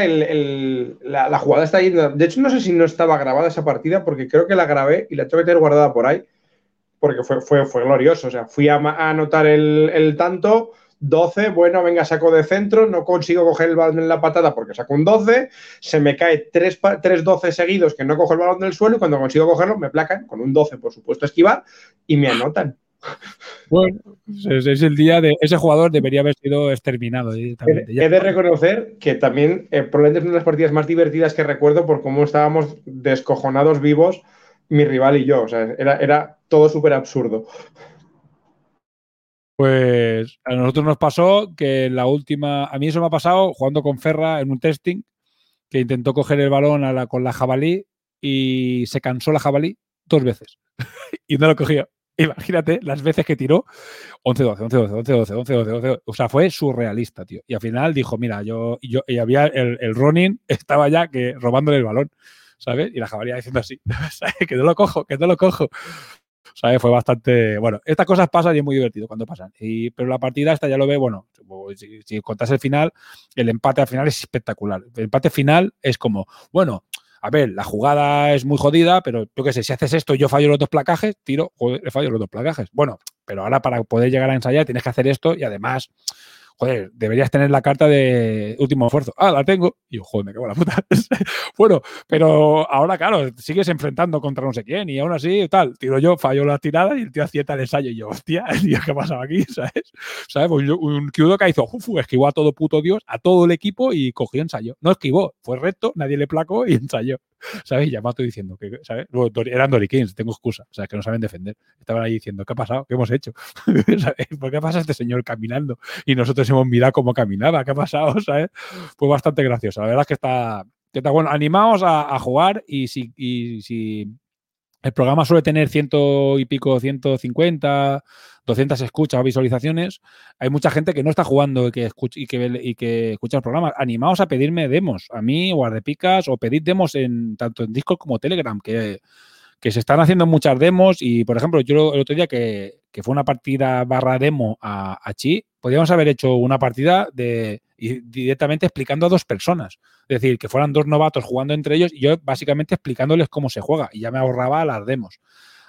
la, jugada está yendo. De hecho, no sé si no estaba grabada esa partida, porque creo que la grabé y la tengo que tener guardada por ahí, porque fue, fue, fue glorioso. O sea, fui a, anotar el, tanto, 12, bueno, venga, saco de centro, no consigo coger el balón en la patada porque saco un 12, se me cae 3, 12 seguidos que no cojo el balón del suelo y cuando consigo cogerlo me placan con un 12, por supuesto, esquivar y me anotan. Bueno, es, el día de ese jugador debería haber sido exterminado. He, de reconocer que también eh, probablemente es una de las partidas más divertidas que recuerdo por cómo estábamos descojonados vivos mi rival y yo. O sea, era, era todo súper absurdo. Pues a nosotros nos pasó que la última, a mí eso me ha pasado jugando con Ferra en un testing, que intentó coger el balón con la jabalí y se cansó la jabalí dos veces y no lo cogió. Imagínate las veces que tiró 11, 12, 11, 12, 11, 12, 11, 12, 12. O sea, fue surrealista, tío. Y al final dijo, mira, yo, yo y había el, el Ronin estaba ya que robándole el balón, ¿sabes? Y la jabalía diciendo así. Que no lo cojo, que no lo cojo. ¿Sabes? Fue bastante. Bueno, estas cosas pasan y es muy divertido cuando pasan. Y, pero la partida esta ya lo ve, bueno, si, si contas el final, el empate al final es espectacular. El empate final es como, bueno, a ver, la jugada es muy jodida, pero yo qué sé, si haces esto y yo fallo los dos placajes, tiro, joder, fallo los dos placajes. Bueno, pero ahora para poder llegar a ensayar tienes que hacer esto y además joder, deberías tener la carta de último esfuerzo. Ah, la tengo. Y yo, joder, me cago en la puta. bueno, pero ahora, claro, sigues enfrentando contra no sé quién y aún así, tal, tiro yo, fallo la tirada y el tío acierta el ensayo y yo, hostia, ¿qué ha pasado aquí? ¿Sabes? ¿Sabes? Pues un que hizo, esquivó a todo puto Dios, a todo el equipo y cogió ensayo. No esquivó, fue recto, nadie le placó y ensayó. ¿Sabes? Y ya estoy diciendo que, ¿sabes? Eran Dory Kings, tengo excusa, o sea, que no saben defender. Estaban ahí diciendo, ¿qué ha pasado? ¿Qué hemos hecho? ¿Por qué pasa este señor caminando? Y nosotros hemos mirado cómo caminaba, ¿qué ha pasado? ¿Sabes? Fue bastante gracioso. La verdad es que está, bueno. Animaos a, jugar y si el programa suele tener ciento y pico, 150, 200 escuchas o visualizaciones. Hay mucha gente que no está jugando y que, escucha, y que, y que escucha el programa. Animaos a pedirme demos, a mí o a Repicas, o pedid demos en tanto en Discord como Telegram, que, que se están haciendo muchas demos. Y, por ejemplo, yo el otro día que, que fue una partida barra demo a, a Chi, podríamos haber hecho una partida de directamente explicando a dos personas. Es decir, que fueran dos novatos jugando entre ellos y yo básicamente explicándoles cómo se juega y ya me ahorraba las demos.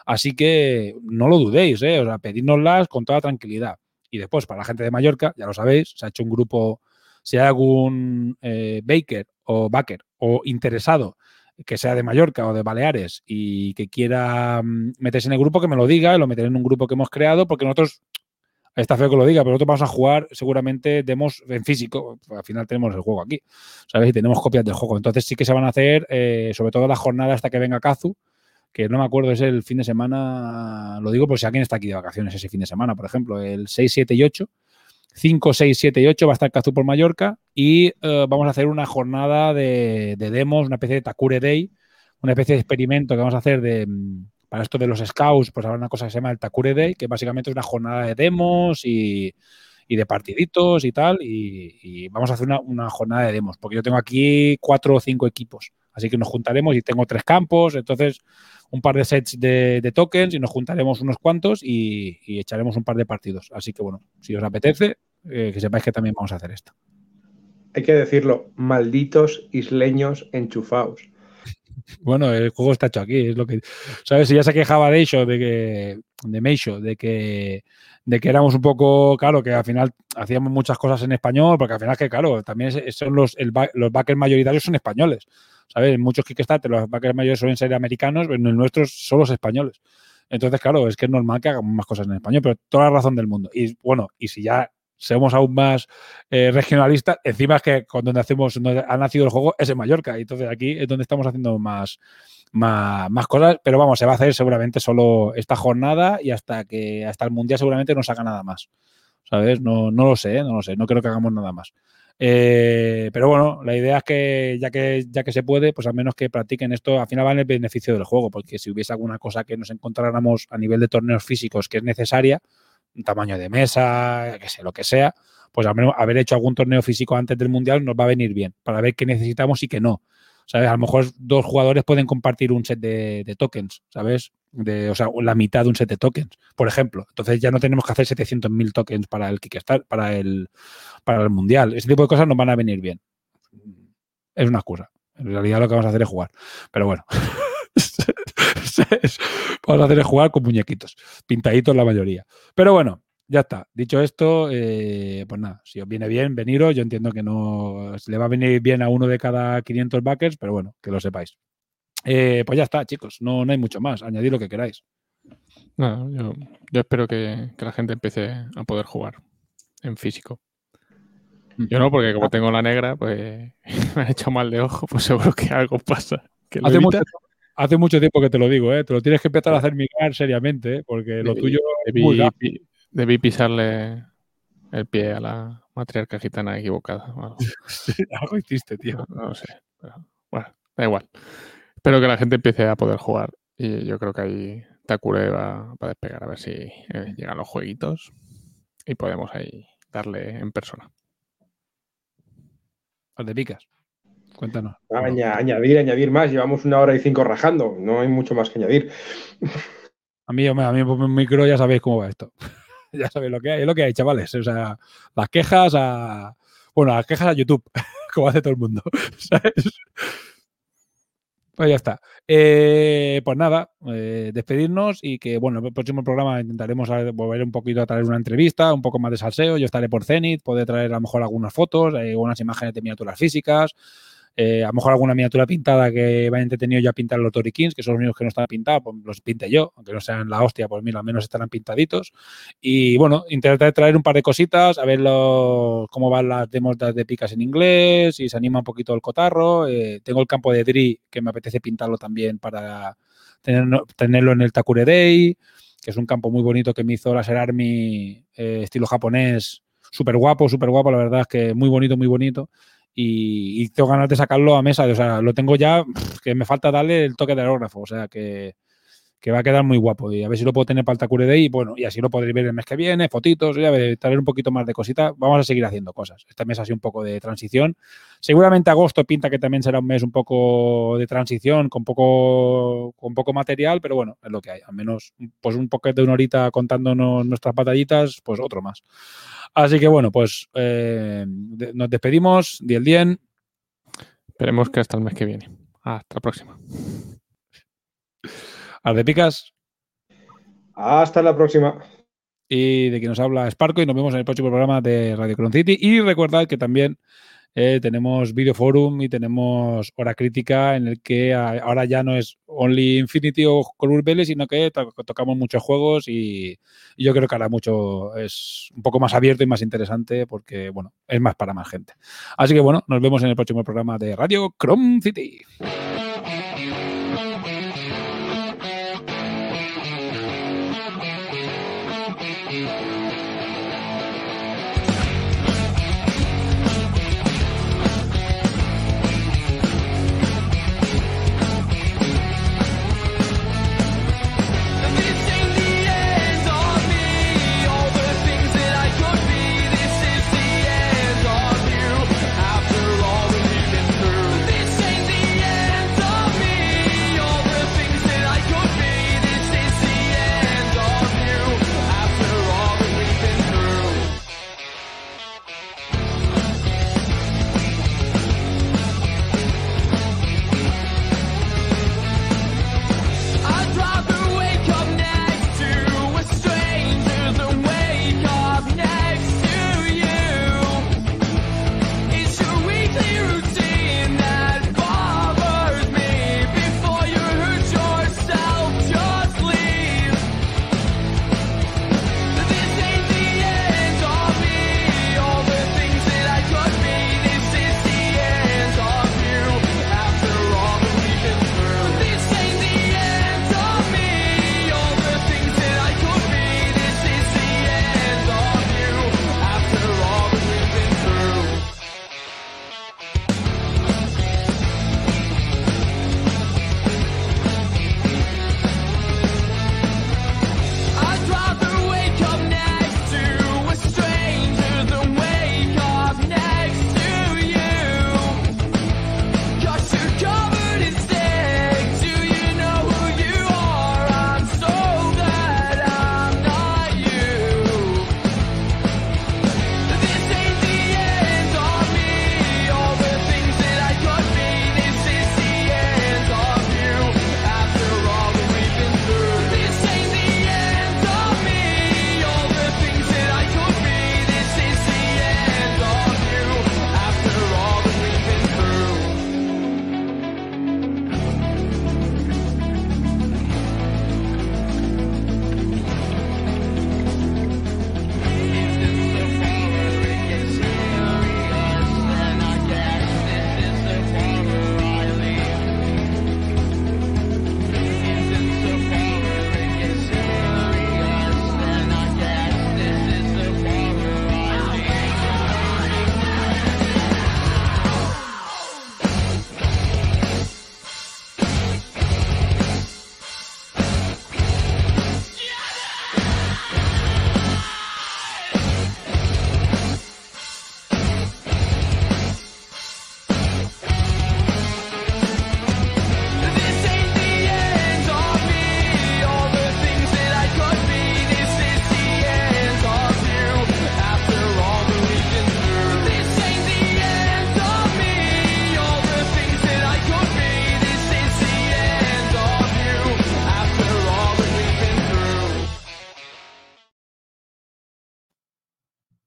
Así que no lo dudéis, ¿eh? o sea, pedidnoslas con toda tranquilidad. Y después, para la gente de Mallorca, ya lo sabéis, se ha hecho un grupo, si hay algún eh, baker o backer o interesado que sea de Mallorca o de Baleares y que quiera mm, meterse en el grupo, que me lo diga, lo meteré en un grupo que hemos creado, porque nosotros Está feo que lo diga, pero nosotros vamos a jugar seguramente demos en físico. Al final tenemos el juego aquí, ¿sabes? Y tenemos copias del juego. Entonces sí que se van a hacer, eh, sobre todo la jornada hasta que venga Kazu, que no me acuerdo, es el fin de semana, lo digo por si alguien está aquí de vacaciones ese fin de semana, por ejemplo, el 6, 7 y 8. 5, 6, 7 y 8 va a estar Kazu por Mallorca y eh, vamos a hacer una jornada de, de, demos, una especie de Takure Day, una especie de experimento que vamos a hacer de, mm, para esto de los scouts, pues habrá una cosa que se llama el Takure Day, que básicamente es una jornada de demos y, de partiditos y tal. Y, vamos a hacer una, jornada de demos, porque yo tengo aquí cuatro o cinco equipos. Así que nos juntaremos y tengo tres campos, entonces un par de sets de, tokens y nos juntaremos unos cuantos y, echaremos un par de partidos. Así que bueno, si os apetece, eh, que sepáis que también vamos a hacer esto. Hay que decirlo, malditos isleños enchufados. Bueno, el juego está hecho aquí, es lo que. ¿Sabes? Si ya se quejaba de eso, de que. De Meisho, de que. De que éramos un poco, claro, que al final hacíamos muchas cosas en español, porque al final que, claro, también son los, los backers mayoritarios son españoles. ¿Sabes? En muchos Kickstarter los backers mayores suelen ser americanos, pero en el nuestro son los españoles. Entonces, claro, es que es normal que hagamos más cosas en español, pero toda la razón del mundo. Y bueno, y si ya somos aún más eh, regionalistas. Encima es que cuando hacemos, ha nacido el juego es en Mallorca. Y entonces aquí es donde estamos haciendo más, más, cosas. Pero vamos, se va a hacer seguramente solo esta jornada y hasta que hasta el Mundial seguramente no se haga nada más. ¿Sabes? No, no lo sé, no lo sé. No creo que hagamos nada más. Eh, pero bueno, la idea es que ya, que ya que se puede, pues al menos que practiquen esto, al final va en el beneficio del juego, porque si hubiese alguna cosa que nos encontráramos a nivel de torneos físicos que es necesaria, tamaño de mesa, que sé, lo que sea, pues al menos haber hecho algún torneo físico antes del Mundial nos va a venir bien, para ver qué necesitamos y qué no. ¿Sabes? A lo mejor dos jugadores pueden compartir un set de, de tokens, ¿sabes? De, o sea, la mitad de un set de tokens, por ejemplo. Entonces ya no tenemos que hacer 700.000 tokens para el Kickstarter, para el, para el Mundial. Ese tipo de cosas nos van a venir bien. Es una excusa. En realidad lo que vamos a hacer es jugar. Pero bueno. vamos a hacer es jugar con muñequitos. Pintaditos la mayoría. Pero bueno, ya está. Dicho esto, eh, pues nada, si os viene bien, veniros. Yo entiendo que no le va a venir bien a uno de cada 500 backers, pero bueno, que lo sepáis. Eh, pues ya está, chicos. No, no hay mucho más. Añadir lo que queráis. Nada, yo, yo espero que, que la gente empiece a poder jugar en físico. Yo no, porque como tengo la negra, pues me han hecho mal de ojo, pues seguro que algo pasa. que lo Hace evita. mucho, hace mucho tiempo que te lo digo, ¿eh? Te lo tienes que empezar a hacer mirar seriamente, ¿eh? porque lo Debí- tuyo es debí, muy pisarle el pie a la matriarca gitana equivocada. algo. Algo hiciste, tío. No, sé. pero bueno, da igual. Espero que la gente empiece a poder jugar. Y yo creo que ahí Takure va, va a despegar a ver si eh, llegan los jueguitos y podemos ahí darle en persona. Al de picas. Cuéntanos. Aña- añadir, añadir más. Llevamos una hora y cinco rajando. No hay mucho más que añadir. A mí, a mí por mi micro ya sabéis cómo va esto. ya sabéis lo que hay, es lo que hay, chavales. O sea, las quejas a. Bueno, las quejas a YouTube, como hace todo el mundo. ¿Sabes? Pues ya está. Eh, pues nada, eh, despedirnos y que, bueno, el próximo programa intentaremos volver un poquito a traer una entrevista, un poco más de salseo. Yo estaré por Zenit, podré traer a lo mejor algunas fotos, eh, unas imágenes de miniaturas físicas, eh, a lo mejor alguna miniatura pintada que vaya entretenido ya pintar los Tori Kings, que son los únicos que no están pintados, pues los pinte yo, aunque no sean la hostia, pues mira, al menos estarán pintaditos. Y bueno, intentar traer un par de cositas, a ver lo- cómo van las demos de picas en inglés, si se anima un poquito el cotarro. Eh, tengo el campo de Dri, que me apetece pintarlo también para tenerlo, tenerlo en el Takure Day, que es un campo muy bonito que me hizo la Army eh, estilo japonés, súper guapo, súper guapo, la verdad es que muy bonito, muy bonito y, y tengo ganas de sacarlo a mesa. O sea, lo tengo ya, que me falta darle el toque de aerógrafo. O sea, que, que va a quedar muy guapo. Y a ver si lo puedo tener para el Takure Day. Y bueno, y así lo podréis ver el mes que viene, fotitos, ya ver, traer un poquito más de cositas. Vamos a seguir haciendo cosas. Este mes ha sido un poco de transición. Seguramente agosto pinta que también será un mes un poco de transición, con poco, con poco material, pero bueno, es lo que hay. Al menos pues un poquito de una horita contándonos nuestras batallitas, pues otro más. Así que bueno, pues eh, nos despedimos. Diel Dien. Esperemos que hasta el mes que viene. Hasta la próxima. Al de Picas Hasta la próxima. y de quien nos habla Sparco y nos vemos en el próximo programa de Radio Cron City. Y recordad que también eh, tenemos Video Forum y tenemos Hora Crítica en el que ahora ya no es Only Infinity o Color Vélez, sino que to- tocamos muchos juegos y, y yo creo que ahora mucho es un poco más abierto y más interesante porque, bueno, es más para más gente. Así que bueno, nos vemos en el próximo programa de Radio Chrome City.